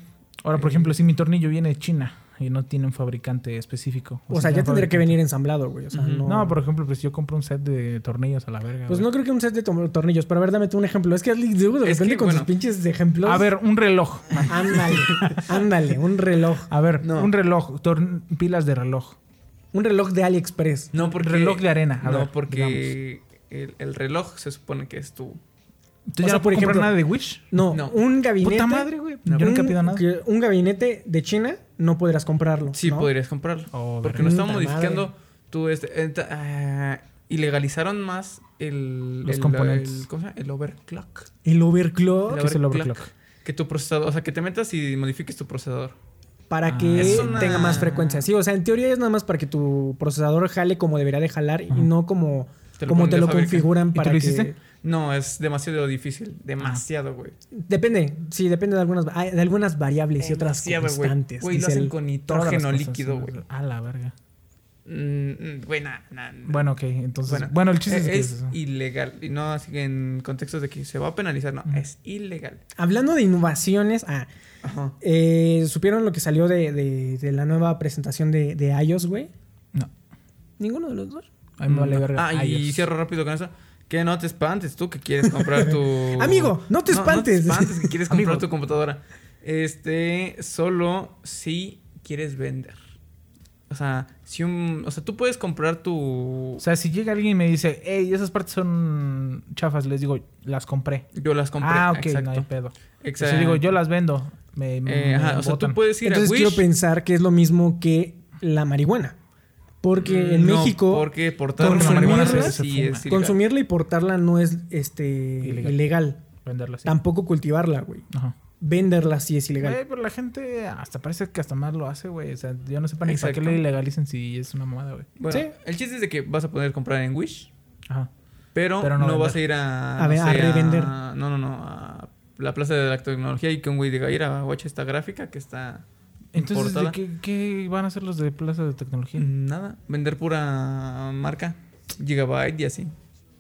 Ahora, por ejemplo, si mi tornillo viene de China y no tiene un fabricante específico.
O sea, ya tendría que venir ensamblado, güey. O sea,
Ujú.
no...
No, por ejemplo, pues yo compro un set de tornillos a la verga.
Pues
güey.
no creo que un set de to- tornillos, pero a ver, dame tú un ejemplo. Es que luego de
Es
repente
que,
con
bueno.
sus pinches ejemplos.
A ver, un reloj.
Ándale, ándale, un reloj.
A ver,
No.
un reloj. pilas de reloj.
Un reloj de AliExpress.
No, porque.
Reloj de arena, a
no,
ver,
porque el, el reloj se supone que es tu.
¿Tú
O
ya
sea,
no
por
puedes comprar
ejemplo-
nada de Wish?
No,
No.
un gabinete.
Puta madre, güey.
No.
Yo nunca
un-
pido nada.
Un gabinete de China no podrás comprarlo.
Sí,
¿no?
podrías comprarlo.
Oh,
porque no estamos modificando
madre.
tu. Este, ah, ilegalizaron más el.
Los
el-
componentes.
el- ¿Cómo se llama? El overclock.
El overclock.
¿Qué es el overclock?
Que tu procesador. O sea, que te metas y modifiques tu procesador.
Para
Ah.
que
una-
tenga más frecuencia. Sí, o sea, en teoría es nada más para que tu procesador jale como debería de jalar y no como
Te lo
como te lo configuran
¿Y tú
para
lo
que...
hiciste?
No, es demasiado difícil. Demasiado, güey.
Depende, sí, depende de algunas, de algunas variables y otras constantes.
Güey, lo hacen
el-
con nitrógeno líquido, güey.
A la verga.
Mm, mm, Güey.
Bueno, ok. Entonces,
Bueno,
bueno, el chiste es,
es,
que...
es ilegal. Y no así que en contextos de que se va a penalizar, no, es ilegal.
Hablando de innovaciones, ah. Eh, ¿supieron lo que salió de, de- de la nueva presentación de, de iOS, güey?
No.
Ninguno de los dos.
A mí me vale verga.
Ah, y
iOS.
cierro rápido con eso. Que no te espantes tú que quieres comprar tu.
Amigo, no te espantes.
No, te espantes que quieres comprar
Amigo.
tu computadora. Este, solo si quieres vender. O sea, si un. O sea, tú puedes comprar tu.
O sea, si llega alguien y me dice, hey, esas partes son chafas, les digo, las compré.
yo las compré.
ah, ok,
exacto.
no hay pedo.
Exacto.
Si digo, yo las vendo, me, me
Eh, ajá, o sea, tú puedes ir
Entonces
a
quiero
Wish.
pensar que es lo mismo que la marihuana. Porque en
Mm, no,
México
Porque portar
consumirla-
marihuana
se
sí
fuma.
es ilegal.
consumirla y portarla no es este
Ilegal.
ilegal.
Venderla así.
Tampoco cultivarla, güey.
Ajá.
Venderla sí es ilegal.
Güey, pero la gente hasta parece que hasta más lo hace, güey. O sea, yo no sé para ni para qué le ilegalicen si es una mamada, güey.
Bueno,
Sí.
el chiste es de que vas a poder comprar en Wish,
Ajá.
pero,
Pero no
vas a ir a.
A
no
ver, a
sé,
revender.
No, no, no. A la plaza de la tecnología y que un güey diga, ir a watch esta gráfica que está.
Entonces, ¿de
importada".
qué, qué van a hacer los de Plaza de Tecnología?
Nada, vender pura marca, gigabyte y así.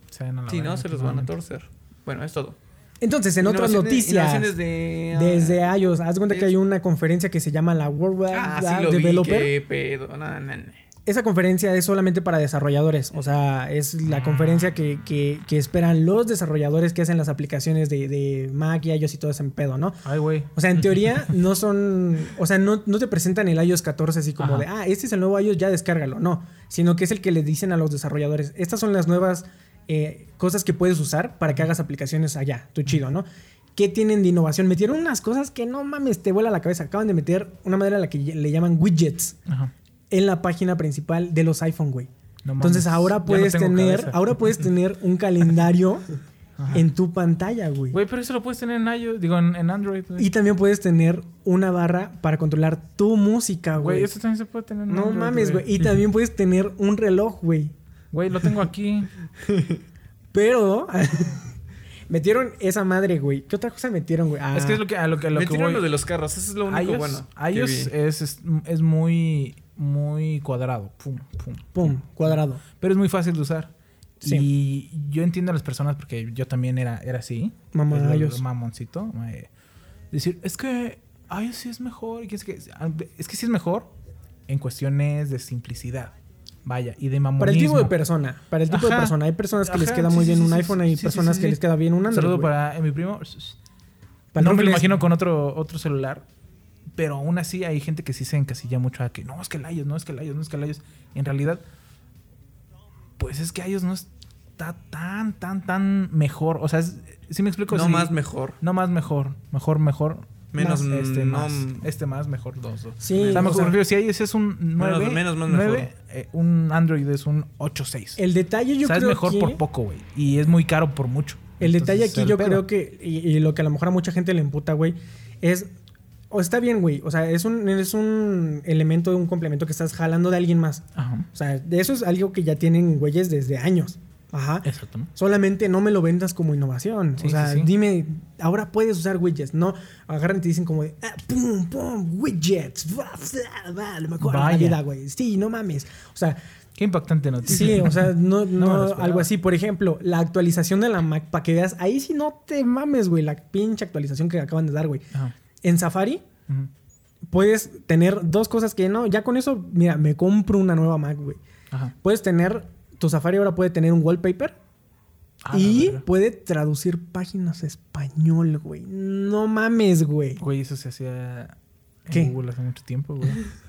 O sea, no la
Si no, se los van a torcer. Bueno, es todo.
Entonces, en otras noticias,
de, ah,
desde iOS, haz de cuenta que hay una conferencia que se llama la World Wide
Ah, sí lo vi,
Developer.
qué pedo. No, no, no.
Esa conferencia es solamente para desarrolladores. O sea, es
Ah.
la conferencia que, que- que esperan los desarrolladores que hacen las aplicaciones de, de Mac y iOS y todo ese pedo, ¿no?
Ay, güey.
O sea, en teoría no son. O sea, no, no te presentan el iOS 14 así como
Ajá.
de, ah, este es el nuevo iOS, ya descárgalo. No, sino que es el que le dicen a los desarrolladores, estas son las nuevas eh, cosas que puedes usar para que hagas aplicaciones allá. Tú chido, ¿no? ¿Qué tienen de innovación? Metieron unas cosas que no mames, te vuela la cabeza. Acaban de meter una madera a la que le llaman widgets
Ajá.
En la página principal de los iPhone, güey.
No
Entonces
mames,
ahora
no
puedes tener,
cabeza.
ahora puedes tener un calendario
Ajá.
en tu pantalla, güey.
Güey, pero eso lo puedes tener en iOS, digo, en, en Android, güey.
Y también puedes tener una barra para controlar tu música,
Güey,
güey.
eso también se puede tener en
No
Android,
mames, güey. Y también puedes tener un reloj, güey.
Güey, lo tengo aquí.
Pero metieron esa madre, güey. ¿Qué otra cosa metieron, güey? Ah,
Es que es lo que, a lo que, a lo que
Metieron
voy.
lo de los carros, eso es lo único
iOS,
bueno.
iOS es, es, es muy, muy cuadrado. Pum, pum.
Pum, cuadrado.
Pero es muy fácil de usar.
Sí.
Y yo entiendo a las personas porque yo también era, era así. Lo Mamoncito. eh, decir, es que iOS sí es mejor. Es que, es que sí es mejor en cuestiones de simplicidad. Vaya, y de mamonismo.
Para el tipo de persona. Para el tipo de persona. Hay personas que les queda
sí,
muy
sí,
bien
sí,
un iPhone. Hay personas que les queda bien un Android.
Saludo para eh, mi primo.
Para
no me lo imagino con otro, otro celular. Pero aún así hay gente que sí se encasilla mucho a que no, es que el iOS, no es que el iOS, no es que el iOS. En realidad, pues es que iOS no está tan, tan, tan mejor. O sea, si me explico?
No
Sí.
más mejor.
No más mejor. Mejor, mejor.
Menos,
Más, este,
no-
más. Este más, mejor. Dos, dos.
Sí,
Está
o
mejor.
sea,
Me refiero, si iOS es un 9,
menos, más
9, eh, un Android es un 8.6.
el detalle yo
o sea, es
creo
mejor
que...
por poco, güey. Y es muy caro por mucho.
El detalle aquí
el
yo
pedo.
creo que, y, y lo que a lo mejor a mucha gente le emputa, güey, es, o está bien, güey, o sea, es un, es un elemento, un complemento que estás jalando de alguien más.
Ajá.
O sea, de eso es algo que ya tienen güeyes desde años. Ajá.
Exacto.
Solamente no me lo vendas como innovación.
Sí,
o sea,
sí, sí.
dime, ahora puedes usar widgets. No, agarran y te dicen como de, ah, pum, pum, widgets. Va, va, va, lo mejor de la vida, güey. Sí, no mames. O sea,
Qué impactante noticia.
Sí, o sea, no,
No
algo así. Por ejemplo, la actualización de la Mac, para que veas, ahí sí no te mames, güey, la pinche actualización que acaban de dar, güey.
Ajá.
En Safari puedes tener dos cosas que no, ya con eso, mira, me compro una nueva Mac, güey.
Ajá.
Puedes tener, tu Safari ahora puede tener un wallpaper
Ah,
y puede traducir páginas a español, güey. No mames, güey.
Güey, eso se hacía en
¿Qué?
Google hace mucho tiempo, güey.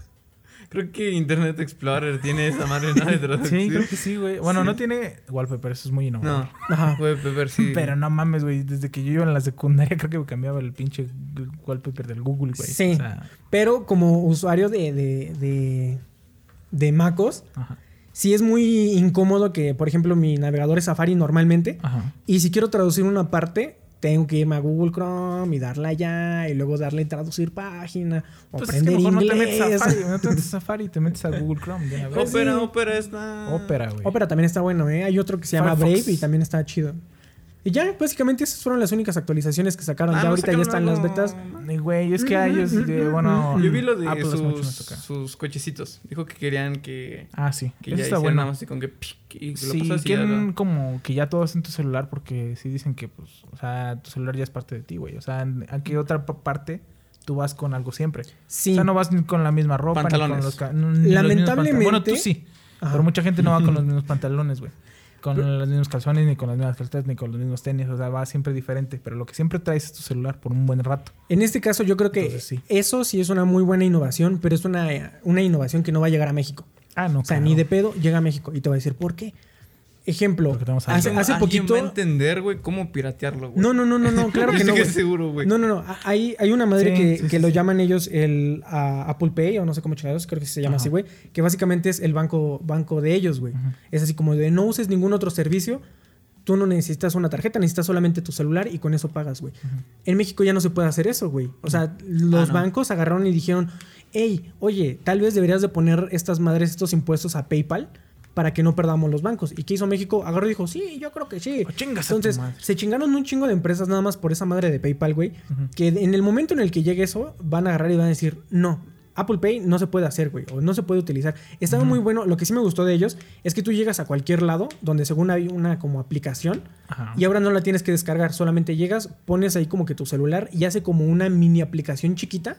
Creo que Internet Explorer tiene esa madre ¿no? de traducción.
Sí, creo que sí, güey. Bueno,
Sí.
no tiene wallpaper, eso es muy innovador.
No,
Ajá.
wallpaper sí.
Pero no mames, güey. Desde que yo iba en la secundaria creo que me cambiaba el pinche wallpaper del Google, güey.
Sí.
O sea,
Pero como usuario de, de, de, de MacOS,
ajá.
sí es muy incómodo que, por ejemplo, mi navegador es Safari normalmente.
Ajá.
Y si quiero traducir una parte, tengo que irme a Google Chrome y darle allá y luego darle traducir página o
Pues es que
aprender
mejor no te
inglés.
metes a Safari, no te metes a Safari, te metes a Google Chrome. vez.
Opera,
sí.
Opera está.
Opera, güey.
Opera también está bueno, ¿eh? Hay otro que se llama
Firefox.
Brave y también está chido. Y ya, básicamente esas fueron las únicas actualizaciones que sacaron.
Ah,
ya
¿no
ahorita ya están las
algo?
betas.
Ay, Güey, es que hay, es de, bueno...
Yo vi lo de
Apple
sus, sus cochecitos. Dijo que querían que,
Ah, sí.
que
Eso
ya
está bueno.
nada más así con que pic, y lo
Sí,
y ya
quieren
lo-
como que ya todo es en tu celular porque sí dicen que, pues, o sea, tu celular ya es parte de ti, güey. O sea, ¿a qué otra pa- parte tú vas con algo siempre?
Sí.
O sea, no vas ni con la misma ropa, ni
Pantalones.
con los... ni los
Lamentablemente-
pantalones. Bueno, tú sí.
Ajá.
Pero mucha gente no va con los mismos pantalones, güey. Con los mismos calzones, ni con las mismas calcetas, ni con los mismos tenis. O sea, va siempre diferente. Pero lo que siempre traes es tu celular por un buen rato.
En este caso, yo creo que
Entonces, sí.
eso sí es una muy buena innovación, pero es una, una innovación que no va a llegar a México.
Ah, no,
O sea,
claro.
ni de pedo llega a México. Y te voy a decir por qué. Ejemplo, hace, poquito.
va a entender, güey, cómo piratearlo, güey.
No, no, no, no, no, claro que no. güey.
seguro, güey.
No, no, no. Hay, hay una madre
Sí,
que,
sí,
que
sí,
lo llaman ellos el ah, Apple Pay, o no sé cómo chingados, creo que se llama
Ajá.
así, güey. Que básicamente es el banco, banco de ellos, güey. Es así como de no uses ningún otro servicio. Tú no necesitas una tarjeta, necesitas solamente tu celular y con eso pagas, güey. En México ya no se puede hacer eso, güey. O sea, los
no.
bancos agarraron y dijeron, hey, oye, tal vez deberías de poner estas madres, estos impuestos a PayPal para que no perdamos los bancos. ¿Y qué hizo México? Agarró y dijo, sí, yo creo que sí.
Oh,
Entonces, se chingaron un chingo de empresas nada más por esa madre de PayPal, güey. Que en el momento en el que llegue eso, van a agarrar y van a decir, no. Apple Pay no se puede hacer, güey, o no se puede utilizar. Estaba muy bueno. Lo que sí me gustó de ellos es que tú llegas a cualquier lado donde según hay una como aplicación
Ajá.
y ahora no la tienes que descargar, solamente llegas, pones ahí como que tu celular y hace como una mini aplicación chiquita,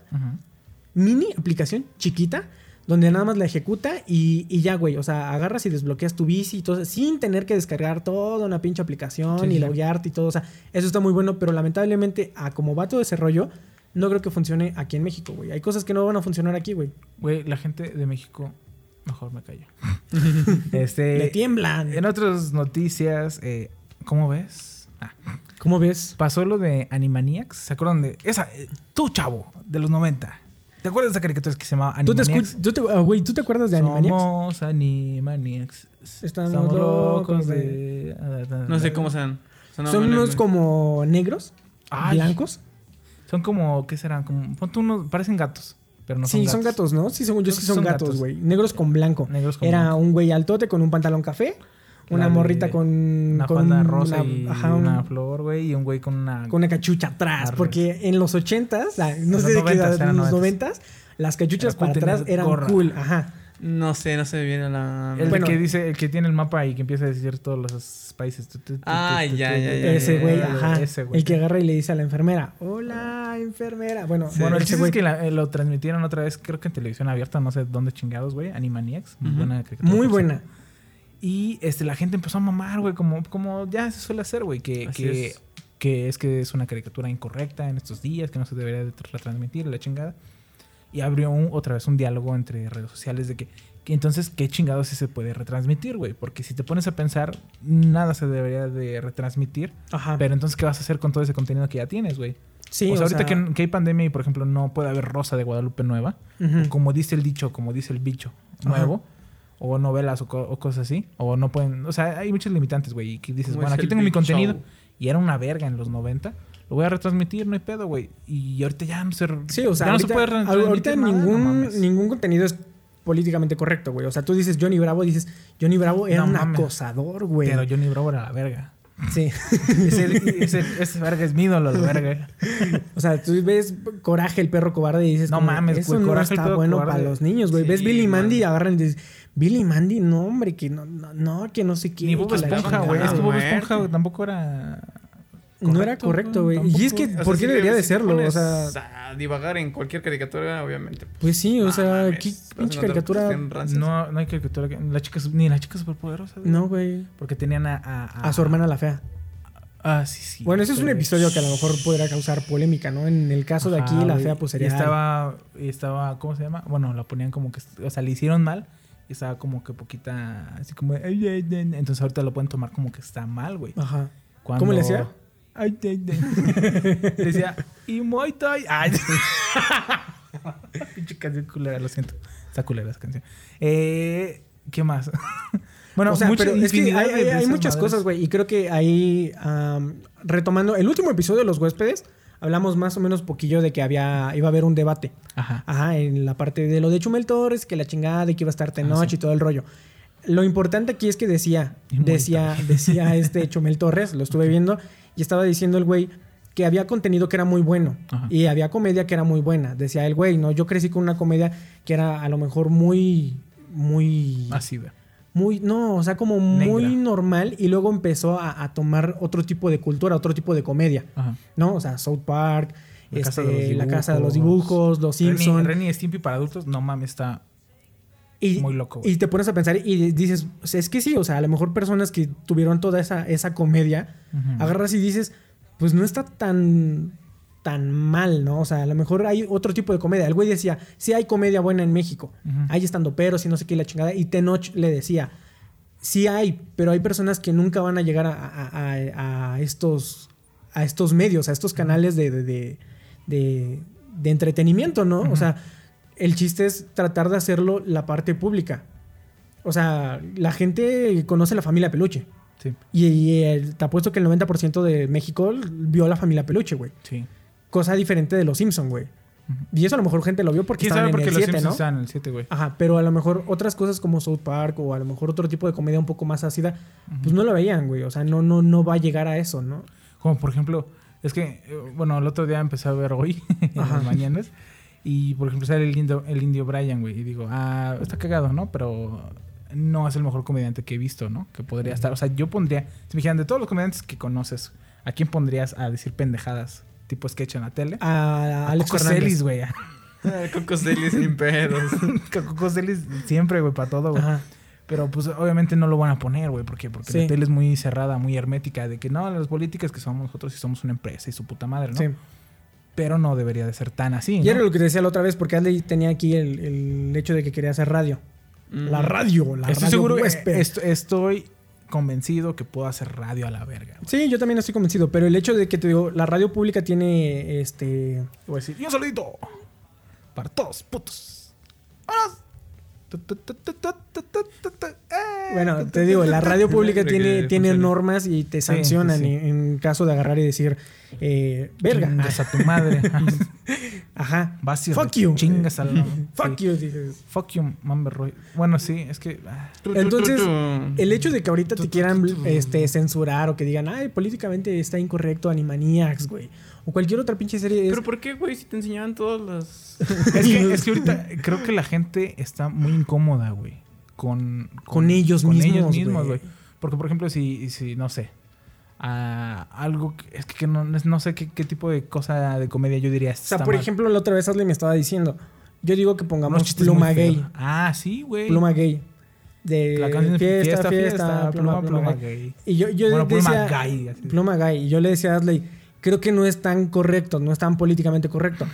mini aplicación chiquita, donde nada más la ejecuta y, y ya, güey. O sea, agarras y desbloqueas tu bici y todo, sin tener que descargar toda una pinche aplicación
Sí,
y
sí.
loguearte y todo. O sea, eso está muy bueno, pero lamentablemente, a como va todo ese rollo, no creo que funcione aquí en México, güey. Hay cosas que no van a funcionar aquí, güey.
Güey, la gente de México, mejor me callo. este,
Le tiemblan.
en otras noticias, eh, ¿cómo ves? Ah,
¿Cómo ves?
pasó lo de Animaniacs. ¿Se acuerdan de esa? eh, tú, chavo, de los 90. ¿Te acuerdas de esa caricatura que se llamaba
¿Tú te,
Animaniacs?
tú te- ah, güey, ¿tú te acuerdas de Animaniacs?
Somos Animaniacs.
Estamos locos
de...
No sé cómo sean.
Son unos como negros,
Ay.
blancos.
Son como, ¿qué serán? Como, ponte unos, parecen gatos, pero no
sí,
son
son
gatos.
¿no? Sí, según yo sí
que
son, gatos. güey. Negros con blanco.
Negros con
Era
blanco.
un güey altote con un pantalón café. Una
de-
morrita con.
Una
con
falda rosa
una-
y
ajá, un-
una flor, güey, y un güey con una...
con una cachucha atrás. Porque en los 80s, ah, no sé de qué edad,
90s,
en los
90s.
90s, las cachuchas para atrás eran
gorra.
cool. Ajá.
No sé, no se me viene la.
El
Bueno.
que dice, el que tiene el mapa y que empieza a decir todos los países. Tu, tu, tu,
Ah,
tu, tu,
ya, ya,
Ese güey, ajá.
Ese güey.
El que agarra y le dice a la enfermera: Hola, enfermera. Bueno,
Bueno, el chiste es que la- eh, lo transmitieron otra vez, creo que en televisión abierta, no sé dónde chingados, güey. Animaniacs. Muy buena caricatura,
Muy buena.
Y este, la gente empezó a mamar, güey, como, como ya se suele hacer, güey. Que, que,
es.
que es que es una caricatura incorrecta en estos días, que no se debería de retransmitir, la chingada. Y abrió un- otra vez un diálogo entre redes sociales de que, que entonces, ¿qué chingados sí se puede retransmitir, güey? Porque si te pones a pensar, nada se debería de retransmitir.
Ajá.
Pero entonces, ¿qué vas a hacer con todo ese contenido que ya tienes, güey?
sí,
o sea, ahorita que, que hay pandemia y, por ejemplo, no puede haber Rosa de Guadalupe nueva,
Ujú.
como dice el dicho, como dice el bicho nuevo, o novelas o, co- o cosas así, o no pueden, o sea, hay muchos limitantes, güey, y que dices, bueno, aquí tengo mi contenido,
Show.
y era una verga en los 90, lo voy a retransmitir, no hay pedo, güey, y ahorita ya no se,
Sí, o sea,
ya no se puede retransmitir
ahorita
nada,
ningún, ningún contenido es políticamente correcto, güey. O sea, tú dices Johnny Bravo, dices Johnny Bravo era
No
un
mames.
acosador, güey.
Pero Johnny Bravo era la verga.
Sí.
Ese, ese, ese verga es mi ídolo, la verga.
O sea, tú ves Coraje, el perro cobarde, y dices,
No
como,
mames,
eso
güey,
no
Coraje,
está bueno
cobarde.
para los niños, güey.
Sí,
ves Billy
man.
Mandy y agarran y dices, Billy Mandy, no, hombre, que no, no, no, que no sé qué.
Ni Bob Esponja, güey, es que Bob. Esponja tampoco era...
No era correcto, güey. Y es que,
O sea,
¿por qué debería de serlo? O sea,
A divagar en cualquier caricatura, obviamente.
pues sí, o sea,
mames,
¿qué pinche caricatura?
No, no hay caricatura que... La chica, ni la chica superpoderosa. güey.
No, güey.
Porque tenían a... A,
A su hermana la fea.
Ah, sí, sí.
Bueno, ese es un episodio que a lo mejor podrá causar polémica, ¿no? En el caso de aquí, la fea, pues sería.
Y estaba, y estaba, ¿cómo se llama? Bueno, la ponían como que, o sea, le hicieron mal. Y estaba como que poquita, así como, entonces ahorita lo pueden tomar como que está mal, güey.
Ajá.
Cuando-
¿Cómo le decía?
Ay, ay, ay. decía, y Muay Thai. Ay. Pinche canción culera, lo siento. Está culera esa canción. Eh, ¿Qué más? bueno,
o sea, pero es que hay, muchas
madres.
cosas, güey. Y creo que ahí, retomando el último episodio de Los Huéspedes, hablamos más o menos poquillo de que había iba a haber un debate.
Ajá.
Ajá, en la parte de lo de Chumel Torres, que la chingada de que iba a estar Tenoch
Ah, sí.
y todo el rollo. Lo importante aquí es que decía, decía, decía este Chumel Torres, lo estuve viendo, y estaba diciendo el güey que había contenido que era muy bueno
Ajá.
y había comedia que era muy buena. Decía el güey, no, yo crecí con una comedia que era a lo mejor muy, muy,
Así, güey.
muy, no, o sea, como muy normal y luego empezó a, a tomar otro tipo de cultura, otro tipo de comedia,
Ajá.
¿no? O sea, South Park,
La
este,
Casa de los
La Casa de los Dibujos, Los Simpsons.
Renny Stimpy para adultos, no mames, está
Y,
Muy loco, güey.
Y te pones a pensar y dices, o sea, es que sí, o sea, a lo mejor personas que tuvieron toda esa, esa comedia, agarras y dices, pues no está tan, tan mal, ¿no? O sea, a lo mejor hay otro tipo de comedia. El güey decía, sí hay comedia buena en México,
Ujú.
hay estando peros y no sé qué, la chingada. Y Tenoch le decía, sí hay, pero hay personas que nunca van a llegar a, a- a- a estos, a estos medios, a estos canales de, de, de, entretenimiento, ¿no? O sea, el chiste es tratar de hacerlo la parte pública. O sea, la gente conoce la familia Peluche.
Sí,
Y, y el- te apuesto que el 90% de México vio la familia Peluche, güey.
sí.
Cosa diferente de los Simpson, güey. Y eso a lo mejor gente lo vio porque
¿Quién
estaban en el
los
7,
Simpsons
¿no?
en el 7, güey?
Ajá, pero a lo mejor otras cosas como South Park o a lo mejor otro tipo de comedia un poco más ácida, pues no lo veían, güey. O sea, no, no, no va a llegar a eso, ¿no?
Como por ejemplo, es que, eh, bueno, el otro día empecé a ver hoy, en las mañanas, y por ejemplo sale el indio, el indio Brian, güey, y digo, ah, está cagado, ¿no? Pero no es el mejor comediante que he visto, ¿no? Que podría estar, o sea, yo pondría, si me dijeran, de todos los comediantes que conoces, ¿a quién pondrías a decir pendejadas, tipo sketch en la tele?
A Alex
Coco
Fernández.
Celis, güey.
Coco Celis sin pedos.
Coco Celis siempre, güey, para todo, güey. Pero pues obviamente no lo van a poner, güey. ¿Por qué? Porque
Sí.
la tele es muy cerrada, muy hermética. De que no, las políticas que somos nosotros y somos una empresa y su puta madre, ¿no?
Sí
pero no debería de ser tan así.
Y era lo que te decía la otra vez, porque Andy tenía aquí el, hecho de que quería hacer radio. La radio, la
estoy
radio
estoy convencido que puedo hacer radio a la verga.
Sí, yo también estoy convencido, pero el hecho de que te digo, la radio pública tiene este.
Voy a decir, y un saludito para todos, putos.
Bueno, te digo, la radio pública tiene, tiene normas y te sancionan en, caso de agarrar y decir, eh, verga.
Chingas a tu madre.
Ajá.
Vas y
Fuck you.
Chingas al.
Fuck
sí.
you, dices.
Fuck you, Mamber Roy. Bueno, sí, es que. ah,
Entonces. El hecho de que ahorita te quieran este, censurar o que digan, ay, políticamente está incorrecto Animaniacs, güey. O cualquier otra pinche serie. Es...
Pero ¿por qué, güey? Si te enseñaban todas las...
Es que, es que ahorita creo que la gente está muy incómoda, güey. Con,
Con ellos mismos, güey.
güey. Porque, por ejemplo, si, si no sé, a algo, que- es que no, no sé qué, qué tipo de cosa de comedia yo diría.
o sea, por ejemplo, la otra vez Ashley me estaba diciendo, yo digo que pongamos pluma gay.
Ah, sí, güey.
Pluma gay. De
La canción
fiesta, fiesta, pluma, pluma, gay.
gay.
Y yo, yo
Bueno, pluma
decía,
gay, así.
pluma gay. Y yo le decía a Asley, creo que no es tan correcto, no es tan políticamente correcto.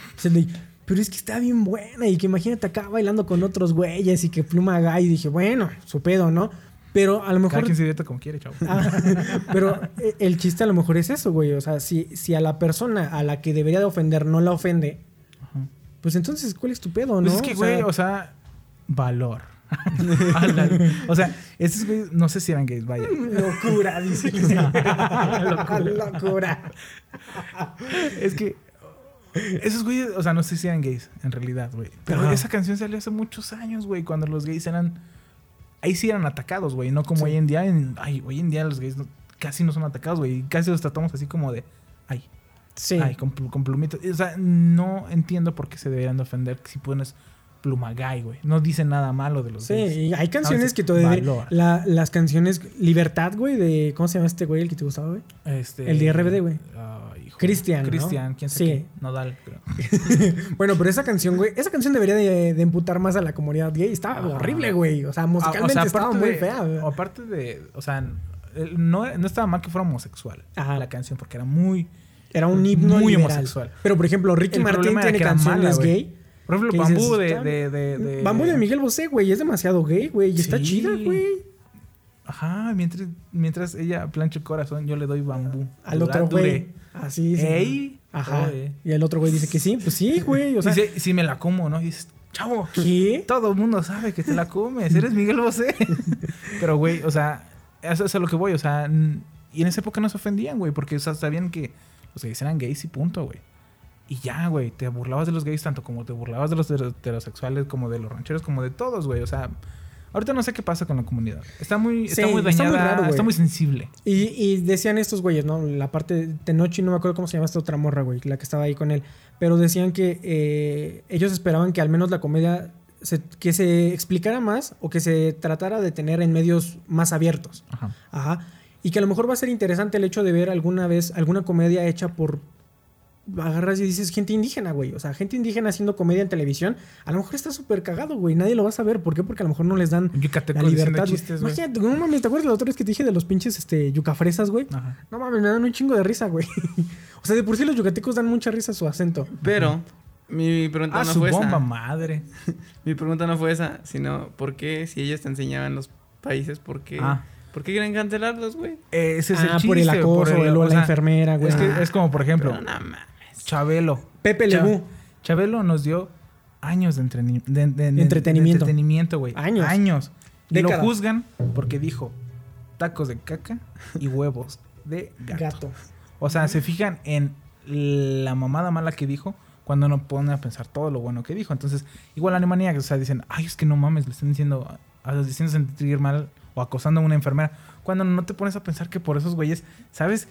Pero es que está bien buena y que imagínate acá bailando con otros güeyes y que pluma gay. Y dije, bueno, su pedo, ¿no? Pero a lo
Cada
mejor...
quien se divierte como quiere, chavo.
Ah, pero eh, el chiste a lo mejor es eso, güey. O sea, si, si a la persona a la que debería de ofender no la ofende,
Ajá.
pues entonces, ¿cuál es tu pedo, no?
Pues es que, güey, o sea, valor. O sea, esos güeyes, no sé si eran gays, vaya.
Locura, dice. Locura.
Es que esos güeyes, o sea, no sé si eran gays, en realidad, güey. Pero
Ajá.
esa canción salió hace muchos años, güey, cuando los gays eran. Ahí sí eran atacados, güey, no como
Sí.
hoy en día. En, ay, hoy en día los gays no- casi no son atacados, güey. Casi los tratamos así como de. Ay,
Sí.
ay, con, con plumitas. O sea, no entiendo por qué se deberían de ofender si pones pluma gay, güey. No dicen nada malo de los
Sí,
gays.
y hay canciones que todavía. La, las canciones Libertad, güey, de. ¿Cómo se llama este güey el que te gustaba, güey?
Este,
El de RBD, güey.
ay, hijo.
Cristian, ¿no?
Cristian, quién
Sí.
sabe. qué. Nodal, creo.
Bueno, pero esa canción, güey, esa canción debería de, de emputar más a la comunidad gay. Estaba
Ajá.
horrible, güey. O sea,
Ah,
musicalmente estaba muy
de-
fea. güey.
Aparte de, o sea, no, no estaba mal que fuera homosexual
Ajá.
la canción, porque era muy...
Era un himno
muy
liberal.
homosexual.
Pero, por ejemplo, Ricky Martin tiene canciones
mala,
gay.
Por ejemplo. Bambú de, de, de, de-
Bambú de Miguel Bosé, güey, es demasiado gay, güey. Y está chida, güey.
Ajá, mientras, mientras ella plancha el corazón, yo le doy bambú.
Al otro güey. Así sí.
Ey.
Ajá.
Oye.
Y el otro güey dice que sí. Pues sí, güey. O sea,
si me la como, ¿no? Y dices, chavo,
¿qué?
todo el mundo sabe que te la comes, eres Miguel Bosé. Pero, güey, o sea, eso es a lo que voy, o sea, y en esa época no se ofendían, güey, porque o sea, sabían que los gays eran gays y punto, güey. Y ya, güey, te burlabas de los gays tanto como te burlabas de los heter- heterosexuales, como de los rancheros, como de todos, güey. O sea, ahorita no sé qué pasa con la comunidad. Está muy, está
Sí,
muy
está
dañada,
muy raro, güey.
está muy sensible.
Y, y decían estos güeyes, ¿no? La parte de Tenochi, no me acuerdo cómo se llama esta otra morra, güey, la que estaba ahí con él. Pero decían que eh, ellos esperaban que al menos la comedia se, que se explicara más o que se tratara de tener en medios más abiertos.
Ajá.
Ajá. Y que a lo mejor va a ser interesante el hecho de ver alguna vez alguna comedia hecha por. Agarras y dices gente indígena, güey. O sea, gente indígena haciendo comedia en televisión. A lo mejor está súper cagado, güey. Nadie lo va a saber. ¿Por qué? Porque a lo mejor no les dan la libertad.
chistes, güey.
Imagínate, no mames, ¿te acuerdas la otra vez que te dije de los pinches este, yucafresas, güey?
Ajá.
No mames, me dan un chingo de risa, güey. o sea, de por sí los yucatecos dan mucha risa a su acento.
Pero mi pregunta
Ah,
no
su
fue
bomba
esa.
madre.
Mi pregunta no fue esa, sino ¿por qué si ellos te enseñaban los países, por qué,
Ah.
¿por qué quieren cancelarlos, güey?
Ese es el
ah,
chiste.
por el acoso,
por el-
o
o
la
sea,
enfermera, güey.
Es, que, es como, por ejemplo,
Pero no.
Chabelo.
Pepe Lebú.
Chabelo nos dio años de, entreni- de- de- de-
Entretenimiento.
de entretenimiento, güey.
Años.
Años. Y lo juzgan porque dijo tacos de caca y huevos de gato.
Gato.
O sea, se fijan en la mamada mala que dijo cuando no ponen a pensar todo lo bueno que dijo. Entonces, igual Alemania, o sea, dicen, ay, es que no mames, le están diciendo, a los diciendo sentir mal o acosando a una enfermera. Cuando no te pones a pensar que por esos güeyes, ¿sabes?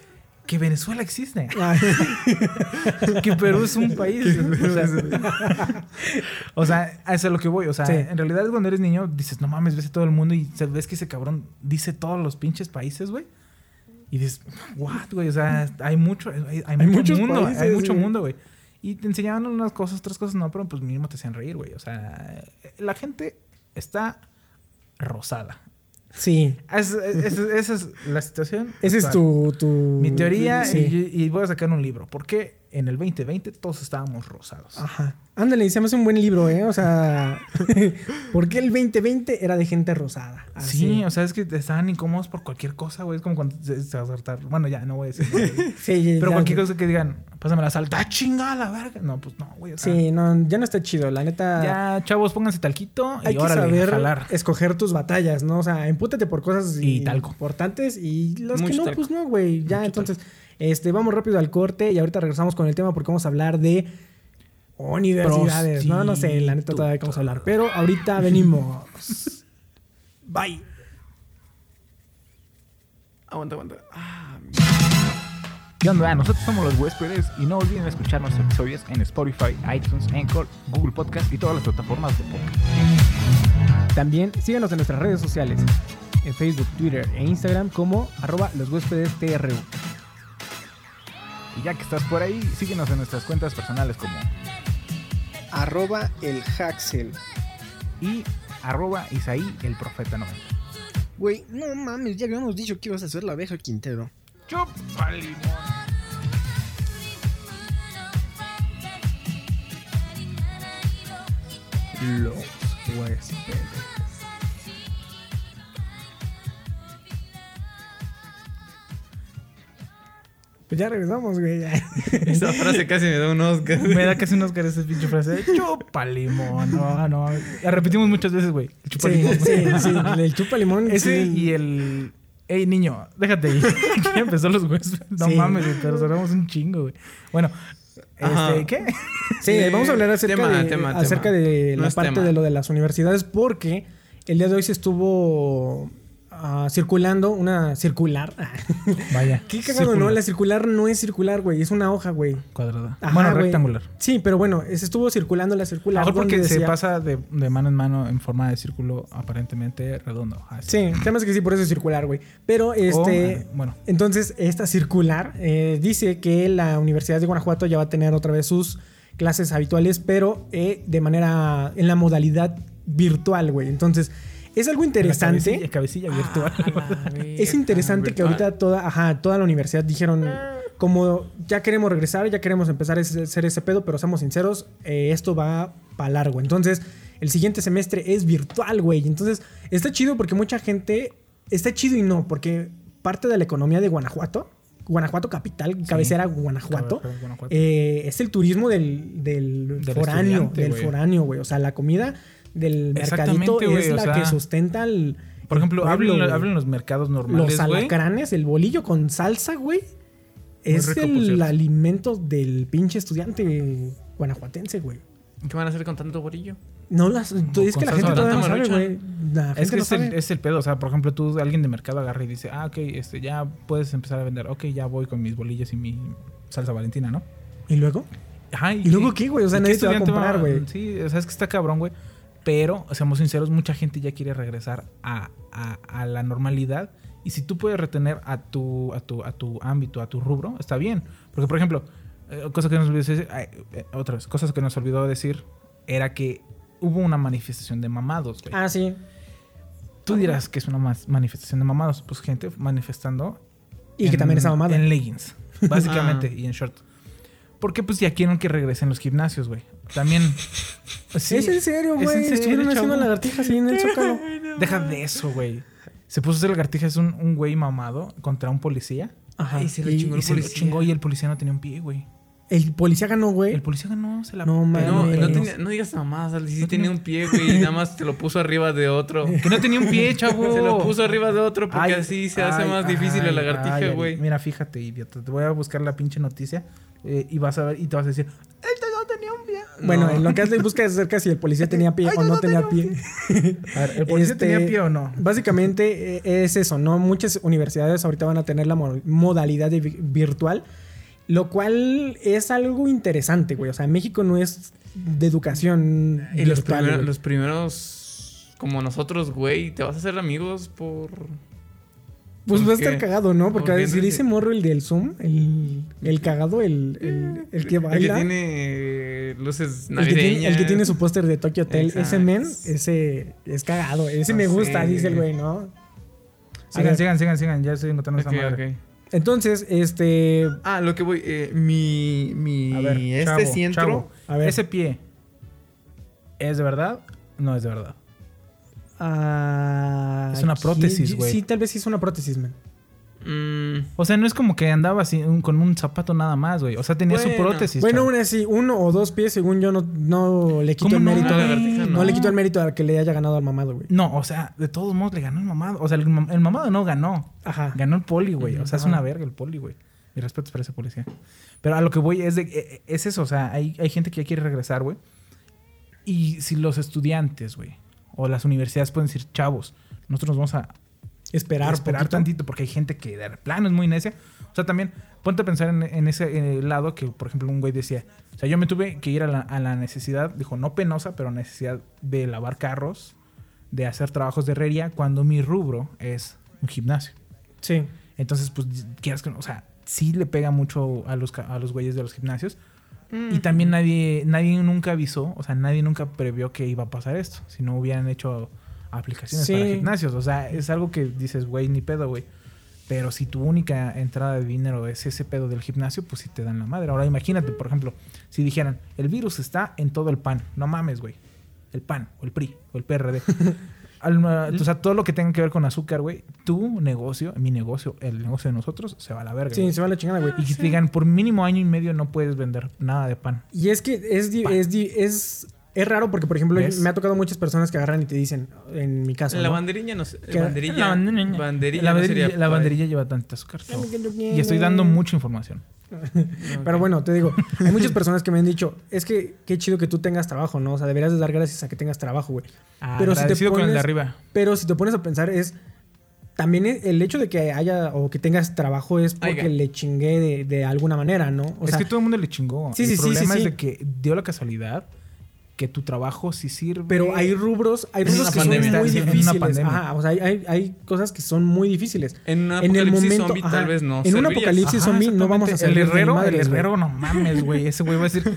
Que Venezuela existe.
Ay,
que Perú es un país. o, sea, o sea, a eso es a lo que voy. O sea,
Sí.
en realidad cuando eres niño dices, no mames, ves a todo el mundo y ves que ese cabrón dice todos los pinches países, güey. Y dices, what, güey. O sea, hay mucho, hay, hay mucho mundo,
países,
hay mucho mundo, güey. Y te enseñaban unas cosas, otras cosas no, pero pues mínimo te hacían reír, güey. O sea, la gente está rosada.
Sí.
Es- es- esa es la situación.
Esa es tu, tu.
Mi teoría,
Sí.
y, y voy a sacar un libro. ¿Por qué en el 2020 todos estábamos rosados.
Ajá. Ándale, se me hace un buen libro, ¿eh? O sea, ¿por qué el 2020 era de gente rosada? Así.
Sí, o sea, es que estaban incómodos por cualquier cosa, güey. Es como cuando se, se va a saltar. Bueno, ya, no voy a decir. nada, güey.
Sí,
Pero
ya-
cualquier cosa que digan, pásame la salta, ¡ah, chingada la verga! No, pues no, güey. o sea,
Sí, no, ya no está chido, la neta.
Ya, chavos, pónganse talquito y
hay que
órale, a
saber
jalar.
escoger tus batallas, ¿no? O sea, empútate por cosas
Y talco.
importantes y las que no,
talco.
pues no, güey. Ya, entonces, este, vamos rápido al corte y ahorita regresamos con el tema porque vamos a hablar de universidades. No, no sé, la neta todavía vamos a hablar. Pero ahorita venimos. Bye.
Aguanta, aguanta. Ah,
¿Qué onda? Nosotros somos los huéspedes y no olviden escuchar nuestros episodios en Spotify, iTunes, Anchor, Google Podcast y todas las plataformas de podcast.
También síganos en nuestras redes sociales, en Facebook, Twitter e Instagram como arroba los huéspedes TRU.
Y ya que estás por ahí, síguenos en nuestras cuentas personales como
Arroba el Haxel.
y arroba Isaí el Profeta 90.
Güey, no mames, ya habíamos dicho que ibas a hacer la abeja Quintero.
¡Chupa limón!
Los huéspedes. Pues ya regresamos, güey.
Esa frase casi me da un Oscar.
Me da casi unos caras esa pinche frase chupa limón. No, no. La repetimos muchas veces, güey. El chupa
Sí,
limón.
sí, sí. El chupa limón.
Ese
sí.
y el. Ey, niño, déjate ahí. ya empezó los huesos. No
Sí.
mames, güey, pero sonamos un chingo, güey. Bueno, este, ¿qué?
Sí, vamos a hablar acerca,
Tema,
de,
tema,
acerca
tema.
de la parte
tema.
de lo de las universidades porque el día de hoy se estuvo ah, circulando una circular.
Vaya.
Qué cagado,
Círculo.
¿no? La circular no es circular, güey. Es una hoja, güey.
Cuadrada.
Ajá,
bueno,
güey.
rectangular.
Sí, pero bueno, se estuvo circulando la circular.
mejor porque se pasa de, de mano en mano en forma de círculo aparentemente redondo. Así.
Sí, el tema es que sí, por eso es circular, güey. Pero este.
eh, bueno,
Entonces, esta circular eh, dice que la Universidad de Guanajuato ya va a tener otra vez sus clases habituales, pero eh, de manera. en la modalidad virtual, güey. Entonces, es algo
la
interesante.
cabecilla, cabecilla virtual.
Es interesante que ahorita toda, ajá, toda la universidad dijeron, como ya queremos regresar, ya queremos empezar a hacer ese pedo, pero seamos sinceros, eh, esto va para largo. Entonces, el siguiente semestre es virtual, güey. Entonces, está chido porque mucha gente, está chido y no, porque parte de la economía de Guanajuato, Guanajuato capital, cabecera Guanajuato,
Guanajuato.
eh, es el turismo del, del,
Del
foráneo, del foráneo, güey. O sea, la comida del mercadito
güey,
es
o
la
sea,
que sustenta el...
Por ejemplo, hablen los mercados
Los
normales, güey.
alacranes, el bolillo con salsa, güey. Es
rico,
el alimento del pinche estudiante guanajuatense, güey.
¿Qué van a hacer con tanto borillo?
No las. tú- es que la gente todavía no sabe, güey.
Es que
no
es el, es el pedo. O sea, por ejemplo, tú, alguien de mercado agarra y dice, ah, ok, este, ya puedes empezar a vender. Ok, ya voy con mis bolillas y mi salsa valentina, ¿no?
¿Y luego?
Ajá,
¿Y luego qué, güey? O sea,
y
nadie te va a comprar, güey.
Sí, o sea, es que está cabrón, güey. Pero, seamos sinceros, mucha gente ya quiere regresar a, a- a la normalidad. Y si tú puedes retener a tu, a tu, a tu ámbito, a tu rubro, está bien. Porque, por ejemplo, eh, cosa que nos olvidó decir, eh, otra vez, cosas que nos olvidó decir, era que hubo una manifestación de mamados, güey.
Ah, sí.
Tú dirás que es una manifestación de mamados. Pues gente manifestando.
Y que
en-
también está mamada.
En leggings, básicamente,
Ah.
y en short. Porque pues ya quieren que regresen los gimnasios, güey. También. Sí,
es en serio, güey. Estuvieron haciendo lagartijas ahí en el zócalo.
Deja de eso, güey. Se puso a hacer lagartijas un, un güey mamado contra un policía.
Ajá.
Y se lo
Y-
chingó
Y
el
se lo
policía.
chingó y el policía no tenía un pie, güey.
El policía ganó, güey.
El policía ganó, se la
No, Mames.
no, tenía- no digas mamás, sí
No
tenía
tenía-
un pie, güey, y nada más te lo puso arriba de otro.
Que no tenía un pie, chavo.
Se lo puso arriba de otro porque
Ay,
así se hace
ay,
más difícil la lagartija, güey.
Mira, fíjate, idiota. Te voy a buscar la pinche noticia eh, y vas a ver y te vas a decir, no tenía un pie.
Bueno,
No.
en lo que haces buscas acerca si el policía tenía pie
Ay,
o
no,
tenía
tenía
pie.
A ver, ¿el policía
Este,
tenía pie o no?
Básicamente eh, es eso, ¿no? Muchas universidades ahorita van a tener la mo- modalidad de vi- virtual, lo cual es algo interesante, güey. O sea, México no es de educación
Y
virtual,
los primeros, como nosotros, güey, te vas a hacer amigos por...
Pues va a
¿por
estar cagado, ¿no? Porque
¿Por qué?
si dice morro el del Zoom, el, el cagado, el, el, el que
El que
baila.
tiene luces
El que,
navideñas.
tiene, el que tiene su póster de Tokyo Hotel, ese men, ese es cagado, ese
No
me gusta,
sé.
dice el güey, ¿no? A
Sigan, sigan, sigan, sigan. Ya estoy encontrando
Ok,
esa madre.
Entonces, este.
Ah, lo que voy. eh, mi. Mi.
A ver,
este
chavo, chavo,
A ver.
¿Ese pie es de verdad? No es de verdad. Es una prótesis,
¿quién-
güey.
Sí, tal vez sí es una prótesis, man.
Mm,
O sea, no es como que andaba así un- con un zapato nada más, güey. O sea, tenía su prótesis.
Bueno,
chavo.
una sí, uno o dos pies, según yo, no, no le quito
¿Cómo
el
no,
mérito.
güey?
no,
No.
le quito el mérito a que le haya ganado al mamado, güey.
No, o sea, de todos modos le ganó el mamado. O sea, el, mam- el mamado no ganó.
Ajá.
Ganó el poli, güey. O sea, es una verga el poli, güey. Mi respeto para ese policía. Pero a lo que voy es de eh, es eso. O sea, hay, hay gente que ya quiere regresar, güey. Y si los estudiantes, güey, o las universidades pueden decir, chavos, nosotros nos vamos a
Esperar,
esperar
poquito.
tantito porque hay gente que de plano es muy necia. O sea, también ponte a pensar en, en ese eh, lado que, por ejemplo, un güey decía, o sea, yo me tuve que ir a la, a la necesidad, dijo, no penosa, pero necesidad de lavar carros, de hacer trabajos de herrería, cuando mi rubro es un gimnasio.
Sí.
Entonces, pues, quieras que no, o sea, sí le pega mucho a los, a los güeyes de los gimnasios. Y también nadie, nadie nunca avisó, o sea, nadie nunca previó que iba a pasar esto, si no hubieran hecho aplicaciones
Sí.
para gimnasios. O sea, es algo que dices, güey, ni pedo, güey. Pero si tu única entrada de dinero es ese pedo del gimnasio, pues sí te dan la madre. Ahora imagínate, por ejemplo, si dijeran, el virus está en todo el pan. No mames, güey. El pan, o el PRI, o el PRD. O sea, todo lo que tenga que ver con azúcar, güey. Tu negocio, mi negocio, el negocio de nosotros, se va a la verga.
Sí, se va a la chingada, güey.
Y que te digan, por mínimo año y medio no puedes vender nada de pan.
Y es que es, di- es, di- es, es raro porque, por ejemplo,
¿Ves?
me ha tocado muchas personas que agarran y te dicen, en mi caso,
La
¿no?
banderilla no sé.
Que-
Banderilla.
La banderilla,
banderilla
la
no
banderilla-
sería
la banderilla lleva tanta azúcar.
Dame que yo
Y estoy dando mucha información.
Pero bueno, te digo, hay muchas personas que me han dicho, es que qué chido que tú tengas trabajo, ¿no? O sea, deberías de dar gracias a que tengas trabajo, güey. Pero si te
Agradecido con el de
pones-
arriba.
Pero si te pones a pensar es también e- el hecho de que haya o que tengas trabajo es porque
Oiga.
le chingué de, de alguna manera, ¿no? O
es
sea,
que todo el mundo le chingó.
Sí,
el
sí, sí,
problema
sí,
es
sí.
de que dio la casualidad que tu trabajo sí sirve.
pero hay rubros, hay
En
rubros que
pandemia.
son muy
En una
difíciles.
pandemia.
Ajá, o sea, hay, hay, hay cosas que son muy difíciles.
En un
En el
apocalipsis
momento,
zombie
ajá,
tal vez no.
en un apocalipsis
Ajá,
zombie no vamos a servir
El herrero,
madres,
el herrero, no mames, güey. Ese güey va a decir,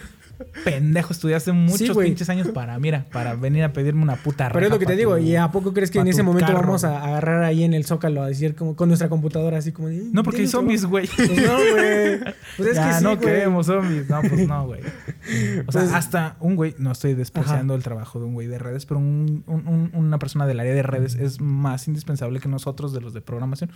pendejo, estudiaste muchos pinches años para, mira, para venir a pedirme una puta
Pero es lo que te digo,
tu-
¿y a poco crees que en ese momento
carro,
vamos a agarrar ahí en el zócalo a decir como con nuestra computadora así como
No, porque hay
"Denme
zombies,
trabajo"?
güey.
Pues no, güey. Pues es
ya,
que sí,
no queremos zombies. No, pues no, güey. O sea,
Pues-
hasta un güey, no estoy despreciando el trabajo de un güey de redes, pero un- un- un- una persona del área de redes es más indispensable que nosotros de los de programación.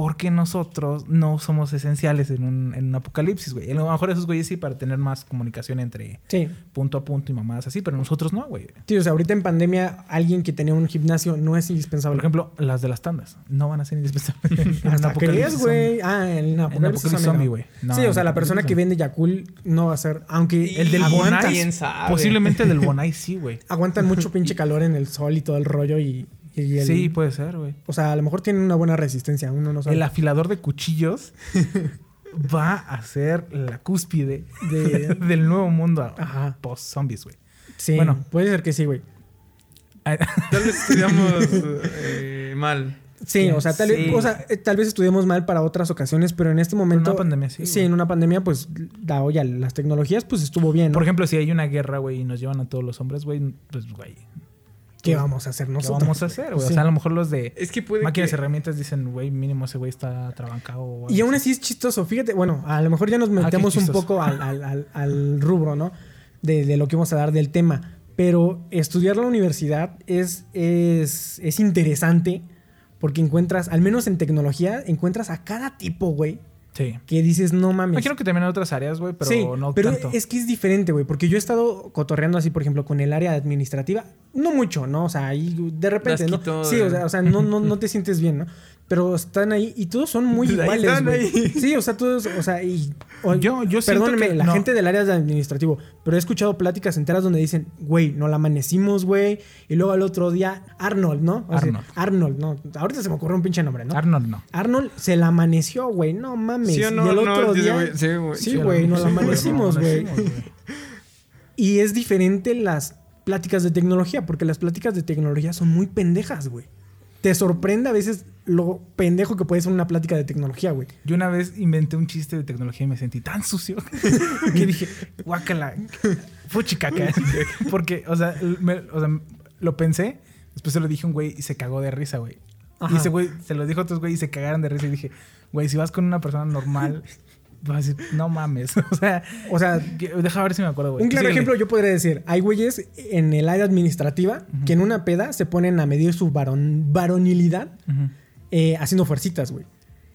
Porque nosotros no somos esenciales en un, en un apocalipsis, güey. A lo mejor esos güeyes sí para tener más comunicación entre
Sí.
punto a punto y mamadas así, pero nosotros no, güey.
Sí, o sea, ahorita en pandemia alguien que tenía un gimnasio no es
Por
indispensable.
ejemplo, las de las tandas no van a ser indispensables. en un
Hasta
apocalipsis
crees, güey. Ah, en
En
Apocalipsis
Apocalipsis
Zombie,
güey. No,
sí, o sea,
en
la persona que vende Yakul no va a ser. Aunque
El del Bonai. Posiblemente el del Bonai sí, güey.
aguantan mucho pinche calor en el sol y todo el rollo y, y el-
Sí, puede ser, güey.
O sea, a lo mejor tienen una buena resistencia, uno no sabe.
El afilador de cuchillos va a ser la cúspide
De-
del nuevo mundo post-zombies, güey.
Sí,
bueno.
puede ser que sí, güey.
Tal vez estudiamos eh, mal.
Sí, o sea, tal,
Sí.
vez, o sea, eh, tal vez estudiemos mal para otras ocasiones, pero en este momento.
una pandemia, sí,
Sí,
güey.
en una pandemia, pues, la olla, las tecnologías, pues estuvo bien. ¿no?
Por ejemplo, si hay una guerra, güey, y nos llevan a todos los hombres, güey, pues, güey,
¿Qué vamos a hacer
¿qué
nosotros?
vamos a hacer, güey?
Sí.
O sea, a lo mejor los de
Es que puede
máquinas y
que...
herramientas dicen, güey, mínimo ese güey está trabancado.
Y aún
así.
es chistoso. Fíjate, bueno, a lo mejor ya nos
Ah, qué
metemos un poco al, al- al- al rubro, ¿no? De, de lo que vamos a dar del tema. Pero estudiar la universidad es, es, es interesante porque encuentras, al menos en tecnología, encuentras a cada tipo, güey,
Sí.
que dices, no mames.
Imagino que también en otras áreas, güey, pero
sí,
no
pero
tanto.
es que es diferente, güey, porque yo he estado cotorreando así, por ejemplo, con el área administrativa, no mucho, ¿no? O sea, ahí de repente, ¿no? Sí, o sea, o sea, no, no, no te sientes bien, ¿no? Pero están ahí y todos son muy iguales,
están, ahí.
Sí, o sea, todos, o sea, y... o-
Yo- yo
Perdónenme,
que
la
no.
gente del área de administrativo, pero he escuchado pláticas enteras donde dicen, güey, no la amanecimos, güey, y luego al otro día, Arnold, ¿no? O sea,
Arnold.
Arnold, no. Ahorita se me ocurrió un pinche nombre, ¿no?
Arnold no.
Arnold se la amaneció, güey, no mames.
¿Sí o no?
Y el otro día...
güey, sí, güey.
Sí, güey, nos la amanecimos, güey. Y es diferente las pláticas de tecnología, porque las pláticas de tecnología son muy pendejas, güey. Te sorprende a veces lo pendejo que puede ser una plática de tecnología, güey.
Yo una vez inventé un chiste de tecnología y me sentí tan sucio que dije, guácala, fuchicaca. Porque, o sea, me- o sea, lo pensé, después se lo dije a un güey y se cagó de risa, güey.
Ajá.
Y ese güey se lo dijo a otros güey y se cagaron de risa. Y dije, güey, si vas con una persona normal, vas a decir, no mames. o sea,
O sea,
deja ver si me acuerdo, güey.
un claro
Síguele.
ejemplo yo podría decir, hay güeyes en el área administrativa que en una peda se ponen a medir su varon- varonilidad
Ujú.
Eh, haciendo fuercitas, güey.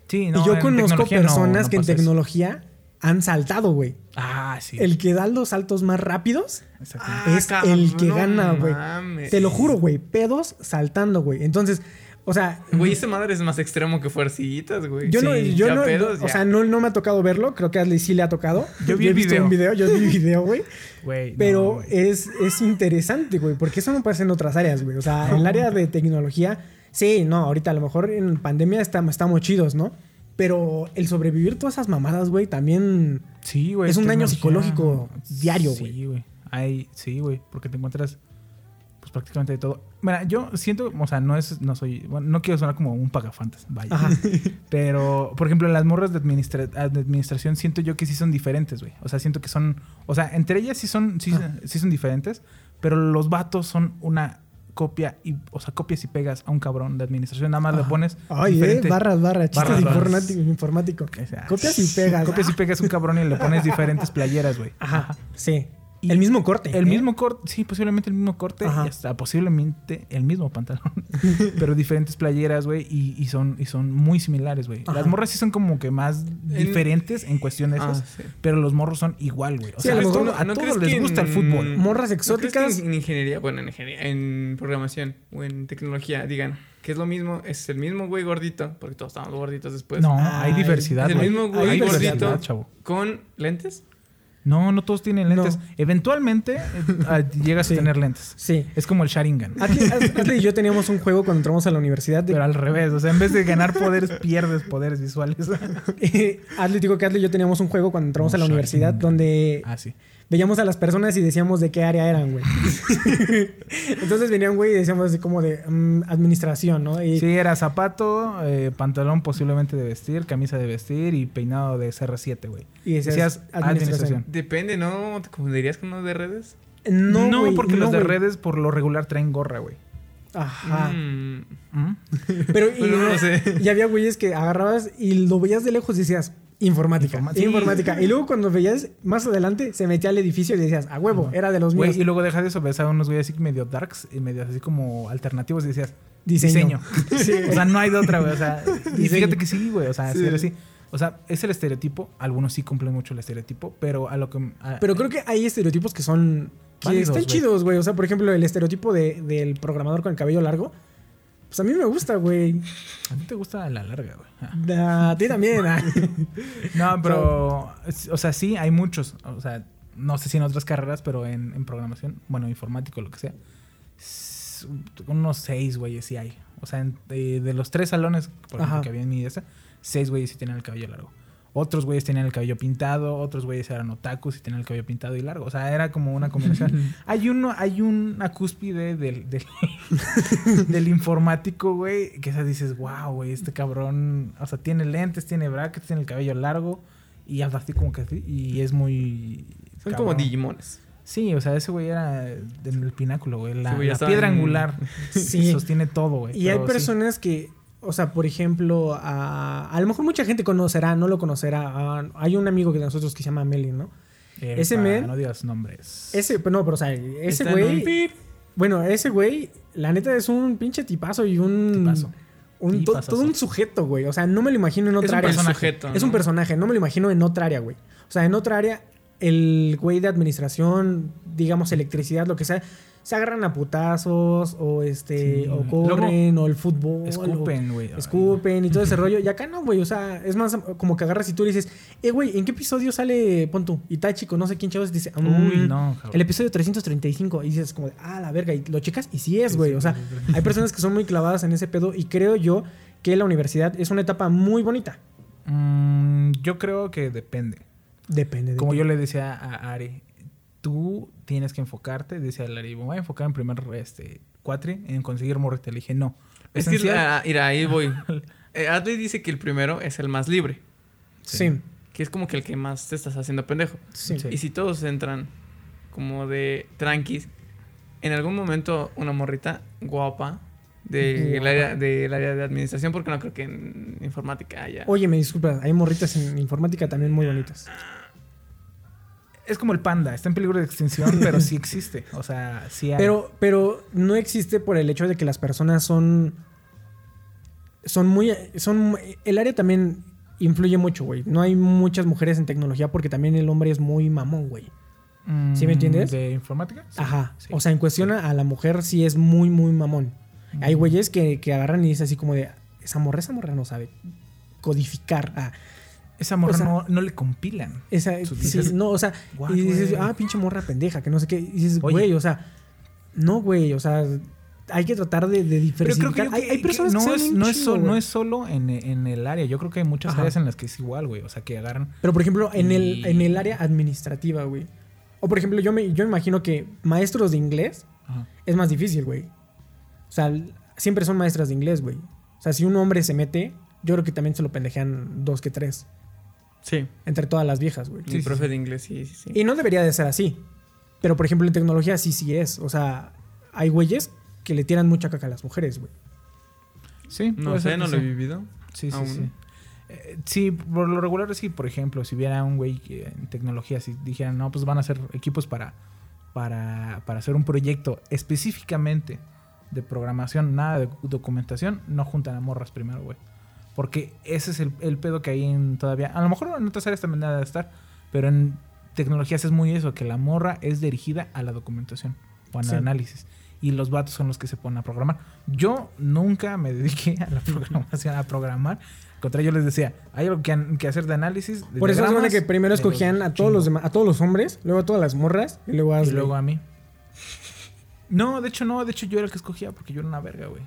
Sí, no,
y yo conozco
no-
personas
no
que en
eso.
tecnología han saltado, güey.
Ah, sí.
El que da los saltos más rápidos.
Ah,
es el que gana, güey. Te lo juro, güey. Pedos saltando, güey. Entonces, o sea,
Güey, esa madre es más extremo que fuercitas, güey.
yo no, yo no,
pedos,
o sea, no, no me ha tocado verlo. Creo que a Ashley sí le ha tocado.
Yo vi el
visto
video.
un video, yo vi el video, güey. Pero es, es interesante, güey, porque eso no pasa en otras áreas, güey. O sea, en el área de tecnología, sí, no, ahorita a lo mejor en pandemia estamos chidos, ¿no? Pero el sobrevivir todas esas mamadas, güey, también...
Sí, güey.
Es un daño psicológico diario, güey.
Sí, güey. Hay, sí, güey. Porque te encuentras, pues prácticamente de todo. Mira, yo siento, o sea, no es, no soy, bueno, no quiero sonar como un pagafantas, vaya.
Ajá.
Pero, por ejemplo, las morras de, administra- de administración siento yo que sí son diferentes, güey. O sea, siento que son, o sea, entre ellas sí son, sí,
Ah.
sí son diferentes, pero los vatos son una copia y, o sea, copias y pegas a un cabrón de administración. Nada más le
Ajá.
pones
Ay,
diferente.
eh, barras, barras, chistes
Barras,
informático. informático.
O sea,
Copias y pegas.
Copias y pegas un cabrón y le pones diferentes playeras, güey.
Ajá, sí.
Y
el mismo corte.
El
¿eh?
mismo corte, sí, posiblemente el mismo corte
Ajá.
y hasta posiblemente el mismo pantalón. pero diferentes playeras, güey, y, y son, y son muy similares, güey. Las morras sí son como que más diferentes en cuestión de
Ah,
esas,
sí.
pero los morros son igual, güey. O
Sí,
sea,
a
todo- a
¿no
todos les gusta el fútbol.
Morras
¿No crees
exóticas.
que en ingeniería, bueno, en ingeniería, en programación o en tecnología, digan que es lo mismo, es el mismo güey gordito, porque todos estamos gorditos después.
no,
Ay,
hay diversidad,
es el
güey.
mismo
hay
güey
diversidad,
gordito
chavo.
con lentes.
No, no todos tienen lentes.
No.
Eventualmente eh, llegas
Sí.
a tener lentes.
Sí.
Es como el Sharingan.
Ashley y yo teníamos un juego cuando entramos a la universidad. De,
Pero al revés, o sea, en vez de ganar poderes, pierdes poderes visuales.
Ashley digo que Ashley y yo teníamos un juego cuando entramos
No,
a la universidad donde
ah, sí.
Veíamos a las personas y decíamos de qué área eran, güey. Entonces venía un güey y decíamos así como de mm, administración, ¿no? Y
Sí, era zapato, eh, pantalón posiblemente de vestir, camisa de vestir y peinado de CR7, güey.
Y decías,
Decías administración.
Depende, ¿no? ¿Te confundirías con uno de redes?
No,
No, porque
no,
los de redes por lo regular traen gorra, güey.
Ajá.
Mm.
¿Mm?
Pero y,
Bueno, no sé.
y había güeyes que agarrabas y lo veías de lejos y decías, informática,
sí.
informática. Y luego cuando veías más adelante, se metía al edificio y decías, a huevo, era de los
Güey,
míos.
y luego deja de eso, ves a unos güeyes así medio darks y medio así como alternativos y decías,
Diseño.
diseño. o sea, no hay de otra, güey. O sea, y fíjate que sí, güey. O sea,
Sí.
así. O sea, es el estereotipo. Algunos sí cumplen mucho el estereotipo, pero a lo que. a-
Pero creo que hay estereotipos que son. que
Válidos,
están chidos, güey. O sea, por ejemplo, el estereotipo de- del programador con el cabello largo. Pues a mí me gusta, güey.
A ti te gusta la larga, güey. Ah.
A ti también. ah.
No, pero. O sea, sí, hay muchos. O sea, no sé si en otras carreras, pero en, en programación, bueno, informático, lo que sea. Unos seis güeyes sí hay. O sea, en- de, de los tres salones, por ejemplo, que había en mi esa, seis güeyes sí tenían el cabello largo. Otros güeyes tenían el cabello pintado, otros güeyes eran otakus y tenían el cabello pintado y largo. O sea, era como una combinación. hay uno, hay una cúspide del, del, del informático, güey, que esa dices, wow, güey, este cabrón, o sea, tiene lentes, tiene brackets, tiene el cabello largo y habla así como que así, y es muy...
Son
cabrón.
como Digimones.
Sí, o sea, ese güey era en el pináculo, güey, la,
Sí, güey, ya
la
estaba
piedra
en-
angular.
Sí.
Sostiene todo, güey.
y hay
sí.
personas que. O sea, por ejemplo, a, a lo mejor mucha gente conocerá, no lo conocerá. Hay un amigo de nosotros que se llama Melin, ¿no? Ese men-
No digas nombres.
Ese, pero no, pero o sea, ese güey. Bueno, ese güey, la neta es un pinche tipazo y un.
Tipazo.
un to- todo un sujeto, güey. O sea, no me lo imagino en
Es
otra
un
área.
personaje. sujeto,
Es un personaje, no me lo imagino en otra área, güey. O sea, en otra área, el güey de administración, digamos, electricidad, lo que sea, se agarran a putazos, o este,
Sí.
o corren, o el fútbol.
Escupen, güey.
Escupen y todo ese rollo. Y acá no, güey. O sea, es más como que agarras y tú le dices, eh, güey, ¿en qué episodio sale, pon tú, Itachi con no sé quién chavos? Dice,
Uy,
"Mm,
no, cabrón.
el episodio 335. Y dices como, de, ah, la verga. Y lo checas y sí es, güey.
sí,
o sea,
sí,
hay personas que son muy clavadas en ese pedo. Y creo yo que la universidad es una etapa muy bonita.
Mm, yo creo que depende.
Depende de
Como yo le decía a Ari, tú tienes que enfocarte, decía Ari, me voy a enfocar en primer este, cuatri, en conseguir morrita. Le dije, no.
Es que, ah, mira, ahí voy. Eh, Adley dice que el primero es el más libre.
Sí,
Que es como que el que más te estás haciendo pendejo.
sí.
Sí.
Y si todos entran como de tranquis, en algún momento una morrita guapa del área, del área de administración porque no creo que en informática haya.
Oye, me disculpas, hay morritas en informática también muy bonitas.
Es como el panda, está en peligro de extinción, pero sí existe. O sea, sí hay.
Pero, pero no existe por el hecho de que las personas son. Son muy. Son, el área también influye mucho, güey. No hay muchas mujeres en tecnología porque también el hombre es muy mamón, güey.
Mm,
¿sí me entiendes?
¿De informática? Sí,
Ajá.
sí.
O sea, en cuestión a a la mujer sí es muy, muy mamón. Hay
Mm.
güeyes que, que agarran y dicen así como de. Esa morra, esa morra no sabe codificar. Ah,
Esa morra
o sea-
no, no le compilan.
esa, sí, no, o sea,
"What,
y dices,
güey?"
ah, pinche morra pendeja, que no sé qué. Y dices, güey, o sea, no, güey, o sea, hay que tratar de, de
Pero creo
diversificar.
que,
hay, hay personas
no,
que saben
es, no, es
chingo,
so- no es solo en, en el área. Yo creo que hay muchas
Ajá.
áreas en las que es igual, güey. O sea, que agarran.
Pero por ejemplo, en, el, en el área administrativa, güey. O por ejemplo, yo me, yo imagino que maestros de inglés
Ajá.
es más difícil, güey. O sea, siempre son maestras de inglés, güey. O sea, si un hombre se mete, yo creo que también se lo pendejean dos que tres.
Sí.
Entre todas las viejas, güey.
Mi
Sí, sí,
profe
sí.
de inglés, sí, sí, sí.
Y no debería de ser así. Pero por ejemplo, en tecnología sí, sí es. O sea, hay güeyes que le tiran mucha caca a las mujeres, güey.
Sí,
No sé, no
que
lo he
sí.
vivido.
Sí, sí,
Aún.
sí. Eh, sí, por lo regular sí, por ejemplo, si hubiera un güey que en tecnología, si dijeran, no, pues van a hacer equipos para, para, para hacer un proyecto específicamente de programación, nada de documentación, no juntan a morras primero, güey. Porque ese es el, el pedo que hay en todavía. A lo mejor en otras áreas también debe de estar, pero en tecnologías es muy eso, que la morra es dirigida a la documentación o al
Sí.
análisis. Y los vatos son los que se ponen a programar. Yo nunca me dediqué a la programación, a programar. Al contrario, yo les decía, hay algo que, hacer de análisis. de
Por eso es que primero escogían a todos los a todos los hombres, luego a todas las morras y luego a
Y luego a mí. No, de hecho no, de hecho yo era el que escogía porque yo era una verga, güey.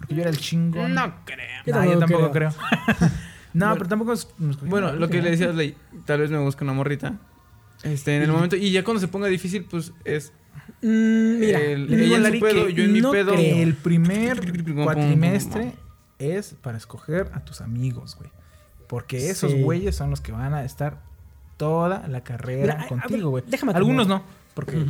Porque yo era el chingón.
No creo.
Yo
No, yo
tampoco
creo. no,
Bueno.
pero tampoco es-
Bueno, lo que le decías, Ley, tal vez me busque una morrita. Este, en el momento. Y ya cuando se ponga difícil, pues es.
Mm, mira,
El- ella
a
en su pedo,
que
yo en mi
no
pedo.
creo.
El primer cuatrimestre es para escoger a tus amigos, güey. Porque esos
Sí.
güeyes son los que van a estar toda la carrera
Mira,
contigo, güey.
déjame
Algunos no, porque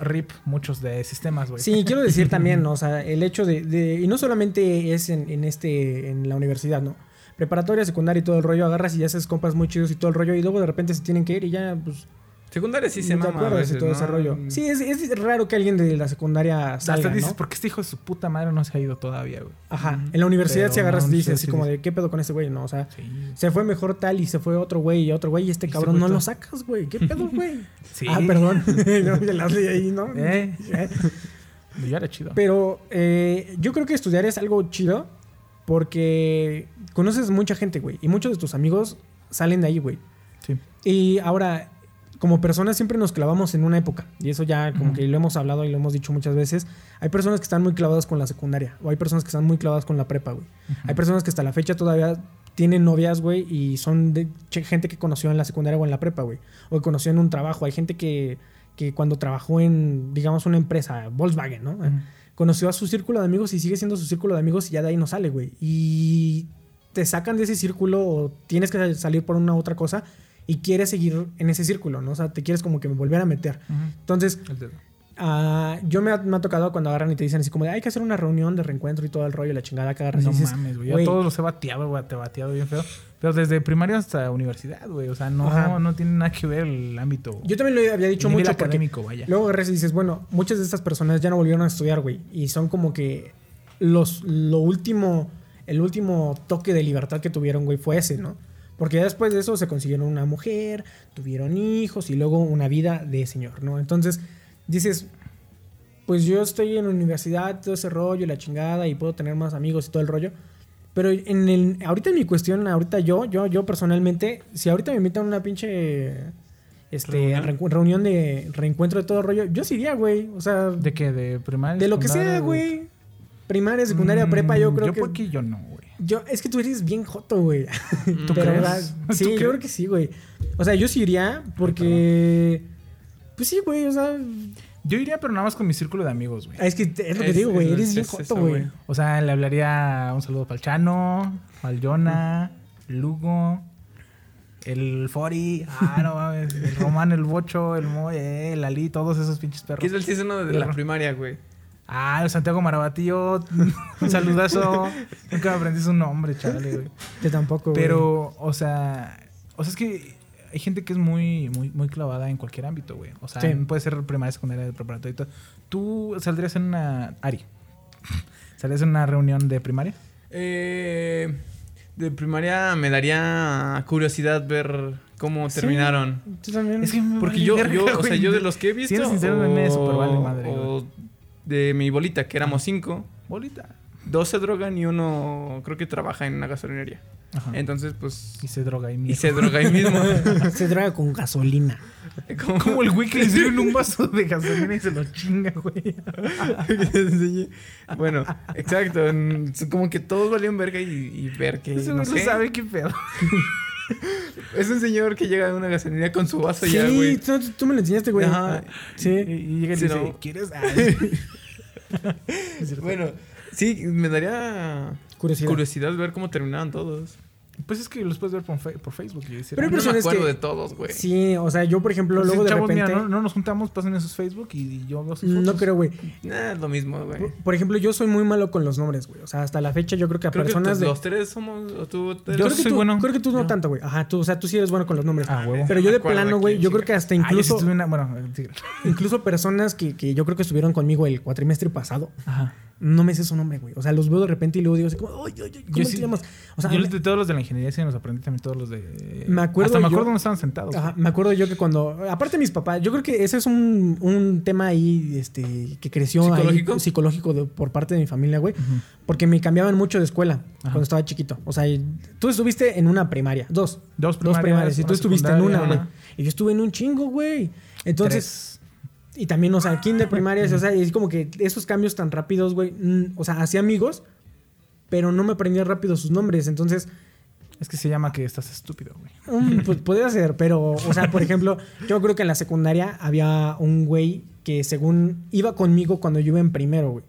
rip muchos de sistemas, güey.
Sí, quiero decir también, ¿no? o sea, el hecho de, de- y no solamente es en, en este, en la universidad, ¿no? Preparatoria, secundaria y todo el rollo, agarras y ya haces compas muy chidos y todo el rollo, y luego de repente se tienen que ir y ya, pues,
Secundaria sí se
no te
mama. a
acuerdas y
veces,
todo
¿no?
ese rollo. Sí, es, es raro que alguien de la secundaria salga,
Hasta dices,
¿no?
porque este hijo de su puta madre no se ha ido todavía, güey.
Ajá, en la universidad
Pero
si agarras y dices
sí,
así
sí,
como de, ¿qué pedo con ese güey? No, o sea,
Sí.
se fue mejor tal y se fue otro güey y otro güey y este
Y se
cabrón no lo sacas, güey. ¿Qué pedo, güey?
Sí.
Ah, perdón. no, ya la hablé ahí, ¿no?
Eh.
Eh.
Ya era chido.
Pero eh, yo creo que estudiar es algo chido porque conoces mucha gente, güey. Y muchos de tus amigos salen de ahí, güey.
Sí.
Y ahora, como personas siempre nos clavamos en una época. Y eso ya como que lo hemos hablado y lo hemos dicho muchas veces. Hay personas que están muy clavadas con la secundaria. O hay personas que están muy clavadas con la prepa, güey. Hay personas que hasta la fecha todavía tienen novias, güey. Y son de gente que conoció en la secundaria o en la prepa, güey. O que conoció en un trabajo. Hay gente que, que cuando trabajó en, digamos, una empresa, Volkswagen, ¿no? Conoció a su círculo de amigos y sigue siendo su círculo de amigos y ya de ahí no sale, güey. Y te sacan de ese círculo o tienes que salir por una otra cosa y quieres seguir en ese círculo, ¿no? O sea, te quieres como que volver a meter. Entonces, ah, yo me ha, me ha tocado cuando agarran y te dicen así como de hay que hacer una reunión de reencuentro y todo el rollo, la chingada que agarras
No
y dices,
mames, güey.
Güey,
todos los he bateado, güey. Te he bateado bien feo. Pero desde primaria hasta universidad, güey. O sea, no, no tiene nada que ver el ámbito.
yo también lo había dicho
el
mucho
académico, vaya.
Luego agarras y dices, bueno, muchas de estas personas ya no volvieron a estudiar, güey. Y son como que los, lo último, el último toque de libertad que tuvieron, güey, fue ese, ¿no? Porque ya después de eso se consiguieron una mujer, tuvieron hijos y luego una vida de señor, ¿no? Entonces dices, pues yo estoy en la universidad, todo ese rollo, y la chingada, y puedo tener más amigos y todo el rollo. Pero en el, ahorita en mi cuestión, ahorita yo, yo, yo personalmente, si ahorita me invitan a una pinche este,
Reunión.
de reencuentro de todo el rollo, yo sí iría, güey. O sea,
¿De qué? ¿De primaria?
de lo que sea, güey. Primaria, secundaria,
Mm,
prepa, yo creo
yo
que.
porque yo no, güey.
Yo, es que tú eres bien joto, güey.
¿Tú
Pero,
crees?
¿verdad?
¿Tú
Sí, yo
crees?
creo que sí, güey. O sea, yo sí iría porque. Pues sí, güey, o sea.
Yo iría, pero nada más con mi círculo de amigos, güey.
Es que es lo que
Es-
te digo, güey.
es-
Eres
es
bien joto,
güey.
O sea, le hablaría un saludo para el Chano, al Jonah, Lugo, el Fori, ah, no mames, el Román, el Bocho, el Moy, eh, el Ali, todos esos pinches perros.
¿Qué es el season uno de la primaria, güey?
Ah, Santiago Marabatío. Un saludazo. Nunca me aprendí su nombre, chale, güey.
Yo tampoco, güey.
Pero, o sea, o sea, es que hay gente que es muy, muy, muy clavada en cualquier ámbito, güey. O sea,
Sí.
puede ser primaria, secundaria, preparatoria y todo. ¿Tú saldrías en una. Ari. ¿Saldrías en una reunión de primaria?
Eh, de primaria me daría curiosidad ver cómo
Sí.
terminaron.
Yo también.
Es que me
Porque
vale
yo, o sea, yo de los que he visto.
Si eres sincero, me super vale madre,
o de mi bolita, que éramos cinco,
Bolita.
dos se drogan y uno creo que trabaja en una gasolinería.
Ajá.
Entonces, pues.
y se droga ahí
Y
mismo.
se droga ahí mismo.
Se droga con gasolina.
Como-
Como el güey que le sirven un vaso de gasolina y se lo chinga, güey.
bueno, exacto. Como que todos valían verga y, y ver que.
Ese
no
no
sé,
sabe qué pedo.
Es un señor que llega a una gasolinería con su vaso
Sí,
ya, güey.
tú, tú me lo enseñaste, güey.
Ajá.
Y,
Sí.
y llega y
Sí,
dice,
no.
¿quieres? Ah,
Bueno, sí, me daría
Curiosidad.
curiosidad ver cómo terminaron todos.
Pues es que los puedes ver por, por Facebook. Y decir,
Pero hay
ah,
no me
personas
acuerdo
que-
de todos, güey.
Sí, o sea, yo, por ejemplo,
pues,
luego de
chavos,
repente.
mira, no, no nos juntamos, pasen en sus Facebook y yo veo sus
no
fotos.
creo, güey.
Nah, es lo mismo, güey.
Por, por ejemplo, yo soy muy malo con los nombres, güey. O sea, hasta la fecha yo creo que a
Creo que
personas de.
los tres somos. O tú,
Yo
creo que
soy
tú,
bueno.
Creo que tú no tanto, güey. Ajá, tú, o sea, tú sí eres bueno con los nombres.
Ah, huevo.
Pero yo de plano, güey, yo creo que hasta incluso,
tuve una- bueno,
incluso personas que, que yo creo que estuvieron conmigo el cuatrimestre pasado,
Ajá.
No me sé su nombre, güey. O sea, los veo de repente y luego digo así como, ay, ay, ay, ¿cómo
Yo sí-
llamas? O sea,
yo de todos los de la ingeniería sí nos aprendí también todos los de...
Me acuerdo
Hasta me
yo-
acuerdo dónde estaban sentados.
Ajá, me acuerdo yo que cuando. Aparte, mis papás, yo creo que ese es un, un tema ahí este, que creció ahí,
¿Psicológico?
psicológico de- por parte de mi familia, güey. Porque me cambiaban mucho de escuela
Ajá.
cuando estaba chiquito. O sea, tú estuviste en una primaria, dos.
Dos
Dos
primarias,
primarias. Y tú estuviste en una, güey. Y yo estuve en un chingo, güey. Entonces,
Tres.
Y también, o sea, kinder, primarias, o sea, es como que esos cambios tan rápidos, güey. mm, o sea, hacía amigos, pero no me aprendía rápido sus nombres. Entonces,
Es que se llama que estás estúpido, güey.
Mm, pues podría ser, pero, o sea, por ejemplo, yo creo que en la secundaria había un güey que según iba conmigo cuando yo iba en primero, güey.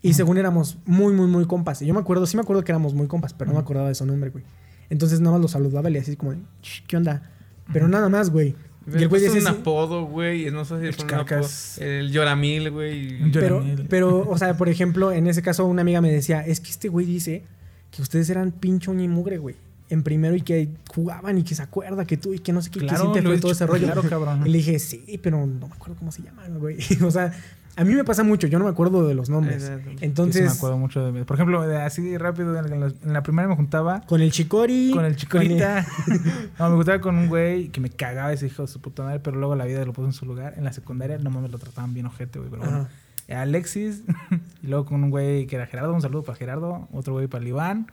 Y según éramos muy, muy, muy compas. Y yo me acuerdo, sí me acuerdo que éramos muy compas, pero no me acordaba de su nombre, güey. Entonces nada más lo saludaba y así como, de, "Ch, ¿qué onda? Pero nada más, güey. Y el güey
es un apodo, güey. No sé si
El
es un apodo.
Chicacas.
El Lloramil, güey.
Pero, pero, o sea, por ejemplo, en ese caso una amiga me decía, es que este güey dice que ustedes eran pincho ni mugre, güey. En primero y que jugaban y que se acuerda que tú y que no sé qué, que
Claro,
sí te
lo
fue
he
todo ese rollo.
claro, cabrón.
Y le dije, sí, pero no me acuerdo cómo se llaman, güey. o sea, a mí me pasa mucho, yo no me acuerdo de los nombres. Entonces,
Yo sí me acuerdo mucho de... Por ejemplo, así rápido, en la, en la primaria me juntaba
con el chicori.
con el chicorita. no, me gustaba con un güey que me cagaba ese hijo de su puta madre, pero luego la vida lo puso en su lugar. En la secundaria no mames, lo trataban bien ojete, güey. Pero bueno.
Ajá.
Alexis, y luego con un güey que era Gerardo, un saludo para Gerardo, otro güey para el Iván.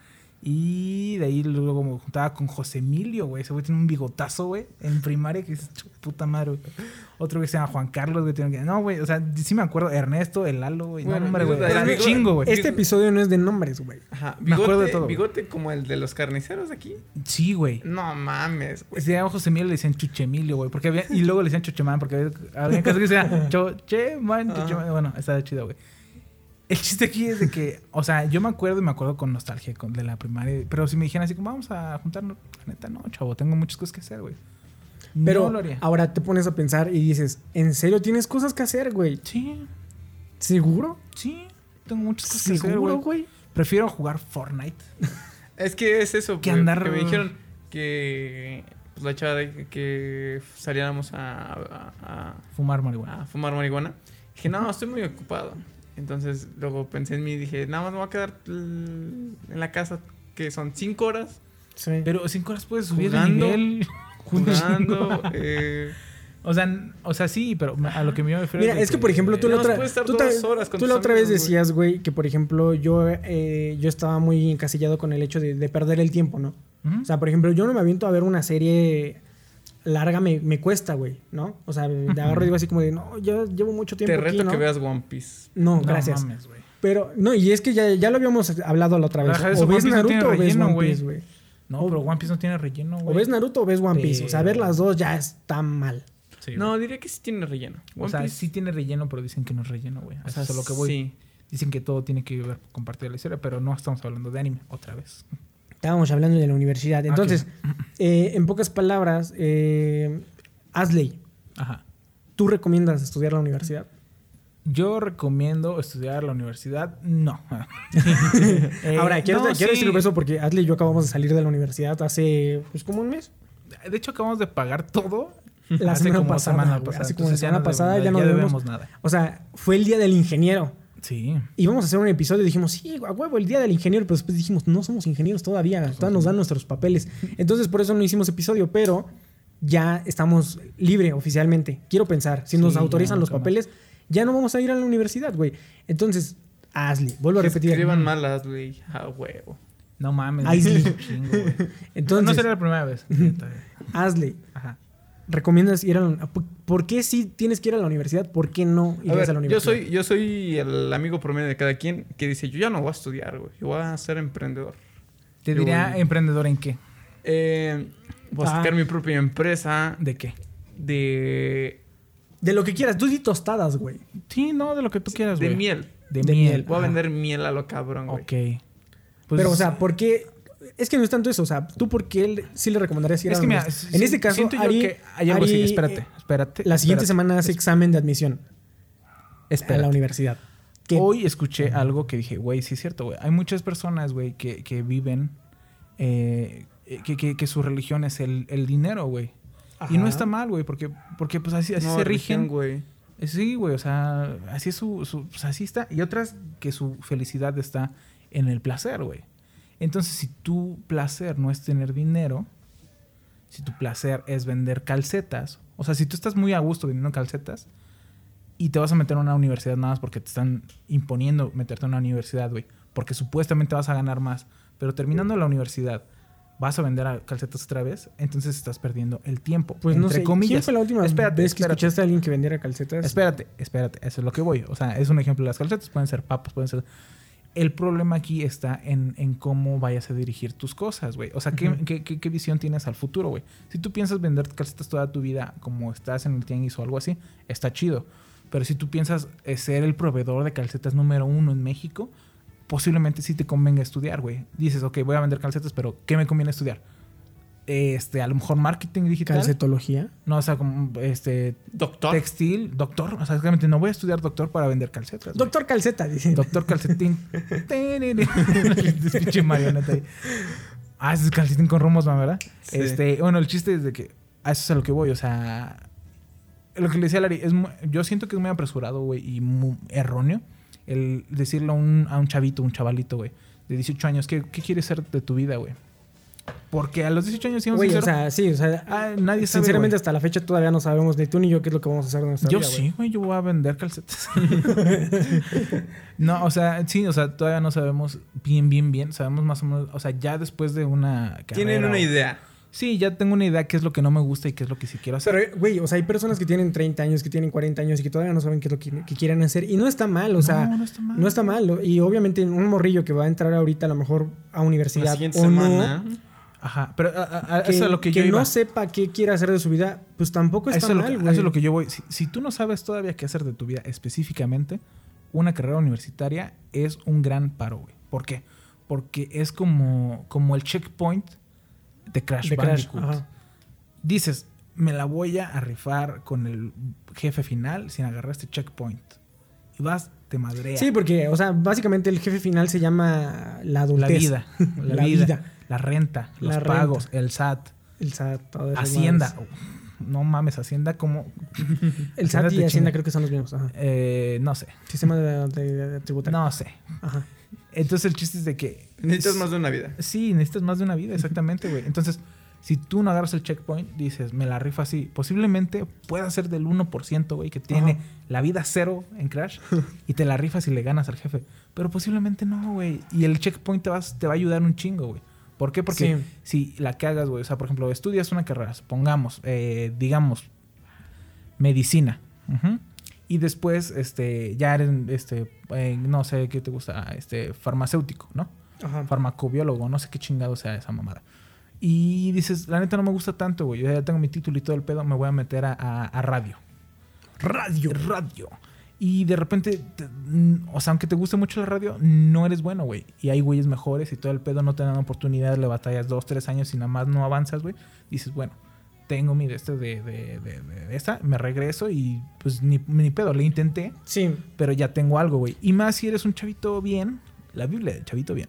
Y de ahí luego me juntaba con José Emilio, güey. Ese güey tiene un bigotazo, güey, en primaria que es puta madre, güey. Otro güey se llama Juan Carlos, güey. tiene que- No, güey, o sea, sí me acuerdo. Ernesto, el Lalo, güey.
Bueno,
no, hombre, güey.
bigote-
Era
bigote-
chingo, güey.
Este episodio no es de nombres, güey.
Ajá.
Me acuerdo
Bigote,
de todo, güey.
bigote como el de los carniceros aquí.
Sí, güey.
No mames, güey.
Se llamaba José Emilio, le decían Chuche Emilio, güey. Porque había, y luego le decían Chochemán, porque había, había casos que decían Chochemán, Chochemán. Bueno, estaba chido, güey. El chiste aquí es de que, o sea, yo me acuerdo y me acuerdo con nostalgia con, de la primaria. Pero si me dijeran así como, vamos a juntarnos, la neta, no, chavo, tengo muchas cosas que hacer, güey.
Pero
no lo haría.
ahora te pones a pensar y dices, ¿en serio tienes cosas que hacer, güey?
Sí,
¿Seguro?
sí, tengo muchas cosas que hacer,
¿Seguro,
güey. Prefiero jugar Fortnite.
Es que es eso,
Que andar-
porque me dijeron que pues, la chava de que saliéramos a, a- a-
Fumar marihuana.
a fumar marihuana. Dije, no, estoy muy ocupado. Entonces luego pensé en mí y dije, nada más me voy a quedar en la casa, que son cinco horas
Sí.
Pero cinco horas puedes subir
Jugando,
de nivel.
jugando. eh,
O sea, o sea, sí, pero a lo que me refiero
Mira,
de
es que por ejemplo tú la otra, tú
horas
la otra vez
amigos,
decías, güey, que por ejemplo yo, eh, yo estaba muy encasillado con el hecho de, de perder el tiempo, ¿no? O sea, por ejemplo, yo no me aviento a ver una serie larga, me, me cuesta, güey, ¿no? O sea, de agarro y digo así como de, no, yo llevo mucho tiempo
te reto
aquí, ¿no?
que veas One Piece.
No,
No
gracias.
mames, güey.
Pero, no, y es que ya, ya lo habíamos hablado la otra vez.
Ajá,
o ves
One no
Naruto o ves
relleno,
One. Piece, güey.
No,
O-
pero One Piece no tiene relleno,
O
güey.
ves Naruto o ves One Piece. O sea, ver
Pero-
las dos ya está mal.
Sí,
No, diría que sí tiene relleno. One
o sea,
Piece,
sí tiene relleno, pero dicen que no es relleno, güey.
o
Eso
sea,
es a lo que voy.
sí.
Dicen que todo tiene que ver con parte de la historia, pero no estamos hablando de anime otra vez.
Estábamos hablando de la universidad. Entonces, eh, en pocas palabras, eh, Asley,
Ajá.
¿tú recomiendas estudiar la universidad?
Yo recomiendo estudiar la universidad. No. Eh,
Ahora, quiero,
no,
quiero
sí.
eso porque Adley y yo acabamos de salir de la universidad hace pues como un mes.
De hecho, acabamos de pagar todo.
La semana pasada,
semana pasada.
hace como la semana pasada ya no debemos-
nada.
O sea, fue el día del ingeniero.
Sí.
Íbamos a hacer un episodio y dijimos, sí, a huevo, el día del ingeniero. Pero después dijimos, no somos ingenieros todavía. Todavía nos dan nuestros papeles. Entonces, por eso no hicimos episodio, pero ya estamos libre oficialmente. Quiero pensar, si nos autorizan los
más.
papeles, ya no vamos a ir a la universidad, güey. Entonces, Ashley, vuelvo a
Que
repetir.
escriban malas, güey. A huevo.
No mames.
Ay, sí.
chingo.
Entonces,
no sería la primera vez.
Ashley,
Ajá.
¿Recomiendas ir a la ¿Por qué sí tienes que ir a la universidad? ¿Por qué no
A
irías
ver,
a la
yo
universidad?
soy, yo soy el amigo promedio de cada quien que dice, yo ya no voy a estudiar, güey. Yo voy a ser emprendedor.
Te
Yo
diría
voy-
emprendedor en qué.
Eh, voy a
Ah.
sacar mi propia empresa
¿De qué?
de,
De lo que quieras. Tú di tostadas, güey.
Sí, no, de lo que tú quieras,
de
güey.
miel.
De,
De
miel.
miel.
Voy a vender miel a lo cabrón, güey.
Ok. Pues,
Pero, o sea, ¿por qué? Es que no es tanto eso. O sea, ¿tú por qué sí le recomendarías ir
es
a
que
la
mira, si-
En este caso,
siento yo
Ari-
que hay algo así. Espérate,
eh,
espérate.
La siguiente
espérate.
semana hace examen de admisión a
Espérate.
la universidad. ¿Qué?
Hoy escuché algo que dije, güey, sí es cierto, güey. Hay muchas personas, güey, que, que viven, eh, que, que- que su religión es el, el dinero, güey. Y no está mal, güey, porque, porque pues así, así
No,
se rigen.
güey.
Eh, Sí, güey, o sea, así es su, su- pues así está. Y otras que su felicidad está en el placer, güey. Entonces, si tu placer no es tener dinero, si tu placer es vender calcetas, o sea, si tú estás muy a gusto vendiendo calcetas y te vas a meter a una universidad nada más porque te están imponiendo meterte a una universidad, güey, porque supuestamente vas a ganar más, pero terminando la universidad vas a vender a calcetas otra vez, entonces estás perdiendo el tiempo.
Pues no
entre
sé.
comillas.
¿Quién fue la última
Espérate,
vez que
espérate.
escuchaste a alguien que vendiera calcetas?
Espérate, espérate, eso es lo que voy. O sea, es un ejemplo de las calcetas, pueden ser papas, pueden ser... El problema aquí está en, en cómo vayas a dirigir tus cosas, güey. O sea, ¿qué, qué, qué- qué visión tienes al futuro, güey? Si tú piensas vender calcetas toda tu vida como estás en el tianguis o algo así, está chido. Pero si tú piensas eh, ser el proveedor de calcetas número uno en México, posiblemente sí te convenga estudiar, güey. Dices, ok, voy a vender calcetas, pero ¿qué me conviene estudiar? Este, a lo mejor marketing digital.
Calcetología.
No, o sea, como este
Doctor.
textil, doctor. O sea, exactamente, no voy a estudiar doctor para vender calcetas.
Doctor Calceta, dice.
Doctor calcetín. Pinche marioneta ahí. Ah, ese es calcetín con rumos, ¿no, ¿verdad?
Sí.
Este, bueno, el chiste es de que a eso es a lo que voy, o sea, lo que le decía a Larry, es yo siento que es muy apresurado, güey, y muy erróneo el decirle a un, a un chavito, un chavalito, güey, de 18 años, ¿qué, qué quieres ser de tu vida, güey? Porque a los 18 años, siendo
Güey, o sea, sí, o sea,
ah, nadie sabe,
sinceramente
güey.
hasta la fecha todavía no sabemos ni tú ni yo qué es lo que vamos a hacer de nuestra
Yo
vida,
sí, güey, yo voy a vender calcetas. no, o sea, sí, o sea, todavía no sabemos bien, bien, bien. Sabemos más o menos, o sea, ya después de una
Tienen una idea.
Sí, ya tengo una idea qué es lo que no me gusta y qué es lo que sí quiero hacer.
Pero, güey, o sea, hay personas que tienen 30 años, que tienen 40 años y que todavía no saben qué es lo que, que quieren hacer. Y no está mal, o sea,
no, no está mal.
no está mal. Y obviamente un morrillo que va a entrar ahorita a lo mejor a
La
universidad
siguiente
o
semana.
no,
Ajá, pero a, a- a-
que,
eso es lo que,
que
yo iba.
no sepa qué quiere hacer de su vida, pues tampoco
Eso
está
es, lo
mal,
que,
güey.
eso es lo que yo voy. Si, si tú no sabes todavía qué hacer de tu vida específicamente, una carrera universitaria es un gran paro, güey. ¿Por qué? Porque es como, como el checkpoint de Crash
De Crash,
Bandicoot.
ajá.
dices, me la voy a rifar con el jefe final sin agarrar este checkpoint. Y vas, te madrea.
Sí, porque, o sea, básicamente el jefe final se llama la
la
adultez.
vida, la,
La
vida,
vida.
La renta, los
La
pagos,
renta.
el SAT,
El SAT, todas esas
Hacienda. No mames, Hacienda como...
El SAT y Hacienda creo que son los mismos. Ajá.
Eh, no sé,
Sistema de, de- de tributario.
no sé.
Ajá.
Entonces el chiste es de que...
Necesitas más de una vida.
Sí, necesitas más de una vida, exactamente, güey. Entonces, si tú no agarras el checkpoint, dices, me la rifa así. Posiblemente pueda ser del 1%, güey, que tiene
Ajá.
la vida cero en Crash y te la rifas y le ganas al jefe. Pero posiblemente no, güey. Y el checkpoint te, vas, te va a ayudar un chingo, güey. ¿Por qué? Porque si la cagas, güey, o sea, por ejemplo, estudias una carrera, supongamos, eh, digamos, medicina. Y después, este, ya eres, este, eh, no sé qué te gusta, este, farmacéutico, ¿no?
Ajá.
farmacobiólogo, no sé qué chingado sea esa mamada. Y dices, la neta no me gusta tanto, güey. Yo ya tengo mi título y todo el pedo, me voy a meter a, a- a radio. Radio. Radio. Y de repente, te- mm, o sea, aunque te guste mucho la radio, no eres bueno, güey. Y hay güeyes mejores y todo el pedo no te dan oportunidad, le batallas dos, tres años y nada más no avanzas, güey. Dices, bueno, tengo mi de este de, de, de, de esta, me regreso y pues ni, ni pedo, le intenté,
Sí,
pero ya tengo algo, güey. Y más si eres un chavito bien, la Biblia del chavito bien.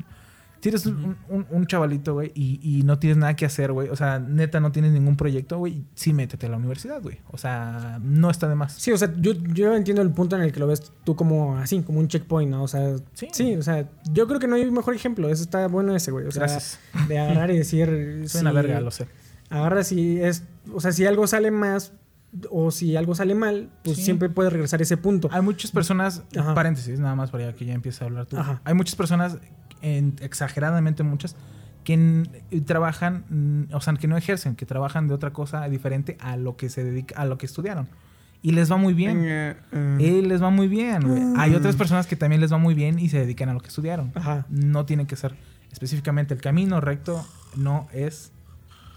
Si eres un, un- un chavalito, güey, y, y no tienes nada que hacer, güey, o sea, neta no tienes ningún proyecto, güey, sí métete a la universidad, güey. O sea, no está de más.
sí, o sea, yo, yo entiendo el punto en el que lo ves tú como así, como un checkpoint, ¿no? O sea,
Sí.
sí, o sea, yo creo que no hay mejor ejemplo. Eso está bueno ese, güey. O sea,
Gracias.
de agarrar y decir.
Soy
sí,
una verga, lo sé.
Agarra si es. O sea, si algo sale más o si algo sale mal, pues
Sí.
siempre puedes regresar a ese punto.
Hay muchas personas,
Ajá.
paréntesis, nada más para que ya empieces a hablar tú.
Ajá.
Hay muchas personas, en- exageradamente muchas, que en- trabajan, o sea, que no ejercen, que trabajan de otra cosa diferente a lo que se dedica, a lo que estudiaron. Y les va muy bien.
Eh, eh,
Y les va muy bien, güey. Hay otras personas que también les va muy bien y se dedican a lo que estudiaron.
Ajá.
No tiene que ser específicamente el camino recto, no es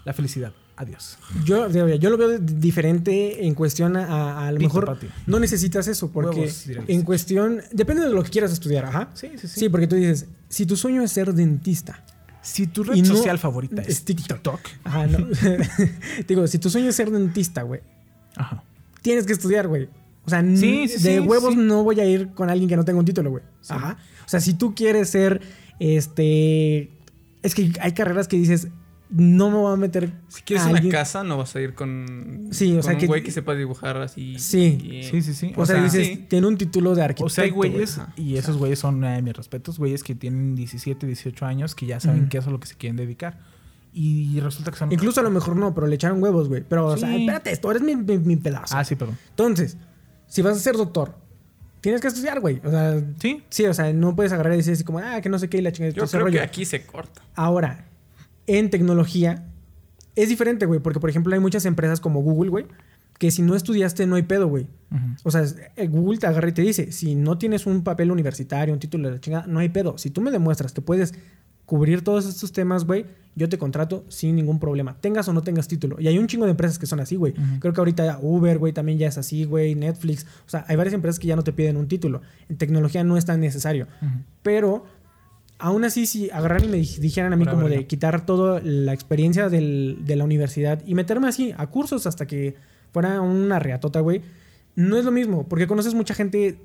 la felicidad. Adiós.
Yo, yo lo veo diferente en cuestión a, a, lo mejor no necesitas eso porque
Huevos
en cuestión depende de lo que quieras estudiar, ajá.
Sí, sí,
Sí, porque tú dices, si tu sueño es ser dentista,
Si tu red
Y no-
social favorita es,
es TikTok.
TikTok.
ajá, no. digo, si tu sueño es ser dentista, güey,
Ajá.
tienes que estudiar, güey. O sea,
Sí, sí,
de
sí,
huevos
sí.
no voy a ir con alguien que no tenga un título, güey.
Sí.
Ajá. O sea, si tú quieres ser, este, es que hay carreras que dices, no me voy a meter.
si quieres
a
una
alguien-
casa, no vas a ir con,
Sí, o
con
sea
un
que-
güey que sepa dibujar así.
Sí.
Sí, sí, sí.
O, sea, dices,
sí.
tiene un título de
O
arquitecto.
sea, hay
güey.
güeyes, y esos güeyes son, eh, mis respetos, güeyes que tienen 17, 18 años, que ya saben qué es a lo que se quieren dedicar. Y resulta que son...
Incluso a lo mejor no, pero le echaron huevos, güey. Pero, o sea, espérate, esto eres mi, mi- mi pedazo.
Ah, sí, perdón.
Entonces, si vas a ser doctor, tienes que estudiar, güey. O sea,
Sí.
sí, o sea, no puedes agarrar y decir así como, ah, que no sé qué y la chingada.
Yo creo
rollo.
que aquí se corta.
Ahora, en tecnología, es diferente, güey. Porque, por ejemplo, hay muchas empresas como Google, güey, que si no estudiaste, no hay pedo, güey. O sea, eh, Google te agarra y te dice, si no tienes un papel universitario, un título de la chingada, no hay pedo. Si tú me demuestras que puedes cubrir todos estos temas, güey, yo te contrato sin ningún problema. Tengas o no tengas título. Y hay un chingo de empresas que son así, güey. Creo que ahorita Uber, güey, también ya es así, güey, Netflix. O sea, hay varias empresas que ya no te piden un título. En tecnología no es tan necesario. Pero aún así, si agarraran y me dij- dijeran a mí como de quitar toda la experiencia del- de la universidad y meterme así a cursos hasta que fuera una reatota, güey, no es lo mismo, porque conoces mucha gente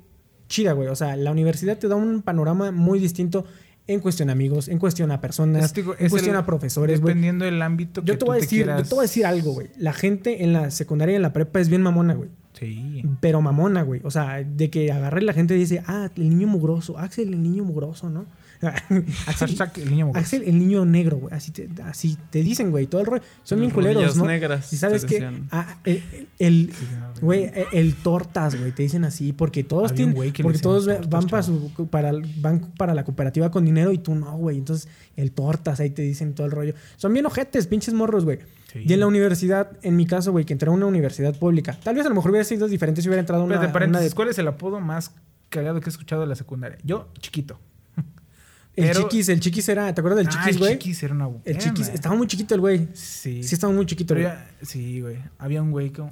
chida, güey. O sea, la universidad te da un panorama muy distinto en cuestión a amigos, en cuestión a personas, en
es
cuestión
el-
a profesores, güey.
Dependiendo del ámbito que
Yo te
tú
voy a decir, yo
quieras-
te voy a decir algo, güey. La gente en la secundaria y en la prepa es bien mamona, güey.
Sí.
Pero mamona, güey. O sea, de que agarre la gente y dice, ah, el niño mugroso, Axel, el niño mugroso, ¿no? Axel,
Hashtag el niño mugroso.
Axel, el niño negro, güey. Así te, así te dicen, güey. Todo el rollo. Son bien culeros, ¿no?
negras,
Y sabes que ah, el, el- güey, el, el tortas, güey, te dicen así porque todos
Había
tienen porque todos
tortas,
van para su para van para la cooperativa con dinero y tú no, güey. Entonces, el tortas ahí te dicen todo el rollo. Son bien ojetes, pinches morros, güey.
Sí.
Y en la universidad, en mi caso, güey, que entré a una universidad pública. Tal vez a lo mejor hubiera sido diferente si hubiera entrado a una,
Espérate,
a una
paréntesis,
de-
¿cuál es el apodo más cagado que he escuchado de la secundaria? Yo, chiquito.
El
Pero-
chiquis, el chiquis era, ¿te acuerdas del
Ah,
chiquis,
el
güey?
chiquis era una
el chiquis, estaba muy chiquito el güey.
Sí.
Sí, estaba muy chiquito,
Pero
güey.
sí, güey. Había un güey como...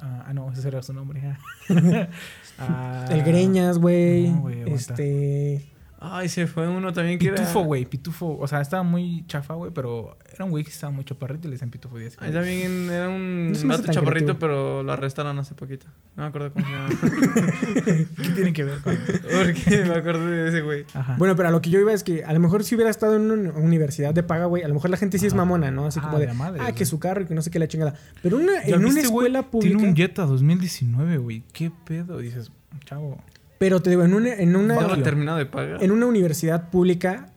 Ah, no, ese era su nombre. Ah,
El Greñas, güey.
no,
este.
Ay, se fue uno también que
Pitufo,
era...
güey. Pitufo. O sea, estaba muy chafa, güey, pero era un güey que estaba muy chaparrito y le decían Pitufo 10.
Ay, también era un
No
chaparrito,
creativo.
pero lo arrestaron hace poquito. No me acuerdo cómo se llama.
¿Qué tiene que ver con...?
Porque me acuerdo de ese güey.
Ajá.
Bueno, pero a lo que yo iba es que a lo mejor si hubiera estado en una universidad de paga, güey, a lo mejor la gente sí es mamona, ¿no? Así
Ah,
como de,
madre,
ah,
güey.
que su carro y que no sé qué la chingada. Pero una,
¿Ya
en una
viste,
escuela pública.
Tiene un Jetta 2019, güey. ¿Qué pedo? Dices, chavo.
Pero te digo, en una, en una,
No terminado de pagar.
en una universidad pública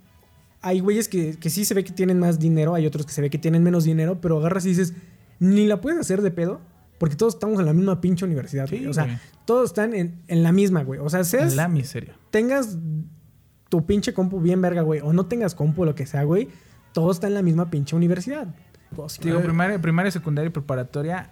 hay güeyes que, que sí se ve que tienen más dinero, hay otros que se ve que tienen menos dinero, pero agarras y dices, ni la puedes hacer de pedo, porque todos estamos en la misma pinche universidad, güey. O sea,
güey.
todos están en, en la misma, güey. O sea, seas,
La miseria.
tengas tu pinche compu bien verga, güey, o no tengas compu, lo que sea, güey, todos están en la misma pinche universidad. Pues,
Digo,
eh,
primaria, primaria, secundaria y preparatoria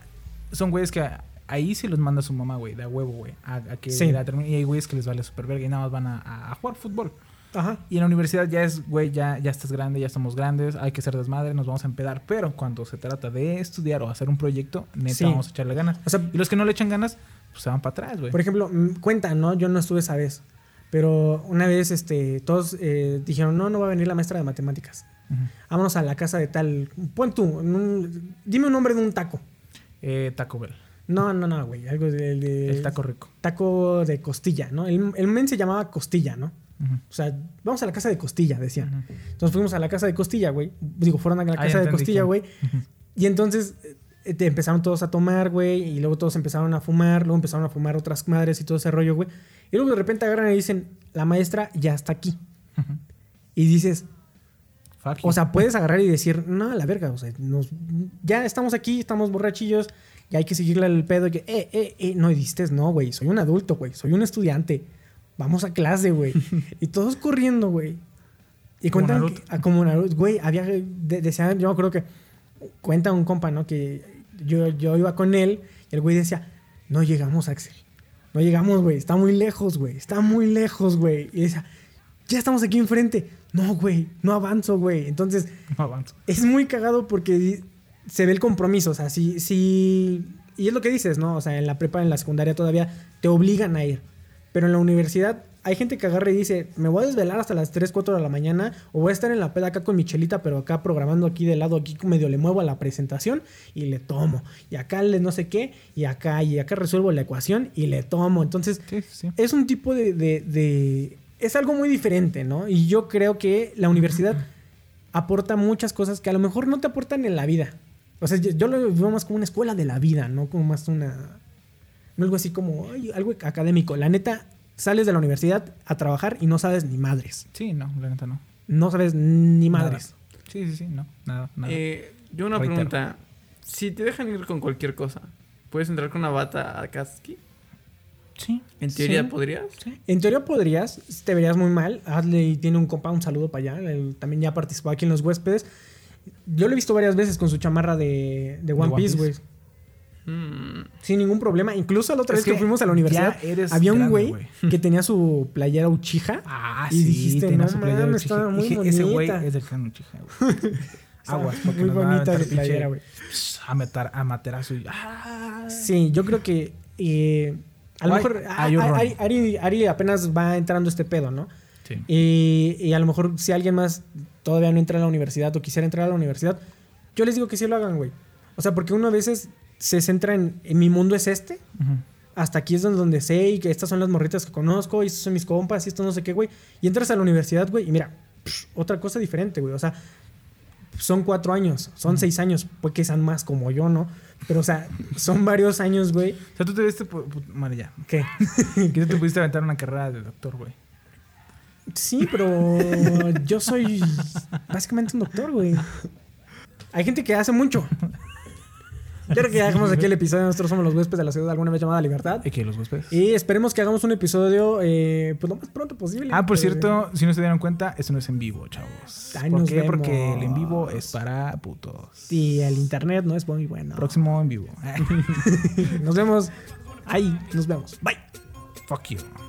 son güeyes que ahí sí los manda su mamá, güey, de a huevo, güey. A, a que
Sí.
la termine- Y hay güeyes que les vale super verga y nada más van a, jugar fútbol.
Ajá.
Y en la universidad ya es, güey, ya, ya estás grande, ya estamos grandes, hay que ser desmadre, nos vamos a empedar. Pero cuando se trata de estudiar o hacer un proyecto, neta,
Sí.
vamos a echarle ganas.
O sea,
Y los que no le echan ganas, pues se van para atrás, güey.
Por ejemplo, mm, cuenta, ¿no? Yo no estuve esa vez. Pero una vez, este, todos eh, dijeron, no, no va a venir la maestra de matemáticas. Vámonos a la casa de tal. Pon tú, un- dime un nombre de un taco.
Eh, Taco Bell.
No, no, no, güey. Algo de, de-
El taco rico.
taco de costilla, ¿no? El, el men se llamaba Costilla, ¿no? O sea, vamos a la casa de costilla, decían. Entonces fuimos a la casa de costilla, güey. Digo, fueron a la
Ah,
casa de costilla, güey. Y entonces eh, te empezaron todos a tomar, güey. Y luego todos empezaron a fumar. Luego empezaron a fumar otras madres y todo ese rollo, güey. Y luego de repente agarran y dicen, la maestra ya está aquí. Y dices, o sea, puedes agarrar y decir, no, la verga, o sea, nos- ya estamos aquí, estamos borrachillos, ya hay que seguirle el pedo. y Que, eh, eh, eh, no, y dices, no, güey, soy un adulto, güey, soy un estudiante. Vamos a clase, güey. y todos corriendo, güey. Y
Como
cuentan,
Naruto.
que- ah, como Naruto, güey, había, de- decían, yo creo que cuenta un compa, ¿no? Que yo, yo iba con él y el güey decía, no llegamos, Axel. No llegamos, güey, está muy lejos, güey, está muy lejos, güey. Y decía, ya estamos aquí enfrente. No, güey, no avanzo, güey. Entonces,
no avanzo.
es muy cagado porque se ve el compromiso. O sea, si, si. Y es lo que dices, ¿no? O sea, en la prepa, en la secundaria todavía te obligan a ir. Pero en la universidad hay gente que agarra y dice, me voy a desvelar hasta las 3, 4 de la mañana o voy a estar en la peda acá con mi chelita, pero acá programando aquí de lado, aquí medio le muevo a la presentación y le tomo. Y acá le no sé qué, y acá, y acá resuelvo la ecuación y le tomo. Entonces,
Sí, sí, sí.
es un tipo de, de- de- Es algo muy diferente, ¿no? Y yo creo que la universidad aporta muchas cosas que a lo mejor no te aportan en la vida. O sea, yo, yo lo veo más como una escuela de la vida, no como más una... No algo así como ay, algo académico. La neta, sales de la universidad a trabajar y no sabes ni madres.
Sí, no, la neta no.
No sabes ni madres.
Sí, sí, sí, no. Nada, nada.
Eh, yo una
Reitero.
pregunta. Si te dejan ir con cualquier cosa, ¿puedes entrar con una bata a Katsuki?
sí.
En teoría
Sí.
podrías.
En teoría podrías, te verías muy mal. Adley tiene un compa, un saludo para allá. Él también ya participó aquí en los huéspedes. Yo lo he visto varias veces con su chamarra de, de One
One
Piece, güey.
Mm,
Sin ningún problema. Incluso la otra
Es
vez que,
que
fuimos a la universidad, había un güey que tenía su playera Uchiha.
Ah,
Y
sí,
dijiste,
tenía
no
su playera
estaba muy
Dije, Ese güey es del clan Uchiha, güey. Aguas, porque
muy
nos a
bonita
aventar
esa playera, güey.
A, meter, a materazo y... ¡Ah!
Sí, yo creo que eh, a lo
Ay,
mejor a- a-
ron.
Ari, Ari- Ari apenas va entrando este pedo, ¿no?
Sí.
Y, y a lo mejor si alguien más todavía no entra a la universidad o quisiera entrar a la universidad, yo les digo que sí lo hagan, güey. O sea, porque uno a veces se centra en, en mi mundo es este, hasta aquí es donde, sé y que estas son las morritas que conozco y estos son mis compas y esto no sé qué, güey. Y entras a la universidad, güey, y mira, psh, otra cosa diferente, güey. O sea, son cuatro años, son seis años, pues que sean más como yo, ¿no? Pero, o sea, son varios años, güey.
O sea, tú te viste... Madre, ya.
¿Qué?
Que tú te pudiste aventar una carrera de doctor, güey.
Sí, pero yo soy básicamente un doctor, güey. Hay gente que hace mucho. Yo creo que ya dejamos aquí el episodio. Nosotros somos los huéspedes de la ciudad alguna vez llamada Libertad.
¿Y qué, los huéspedes?
Y esperemos que hagamos un episodio eh, pues lo más pronto posible.
Ah, por
Eh,
cierto, si no se dieron cuenta, esto no es en vivo, chavos. ¿Por
nos
qué? Porque el en vivo es para putos.
Y el internet no es muy bueno.
Próximo en vivo.
Nos vemos. Ahí, nos vemos. Bye.
Fuck you.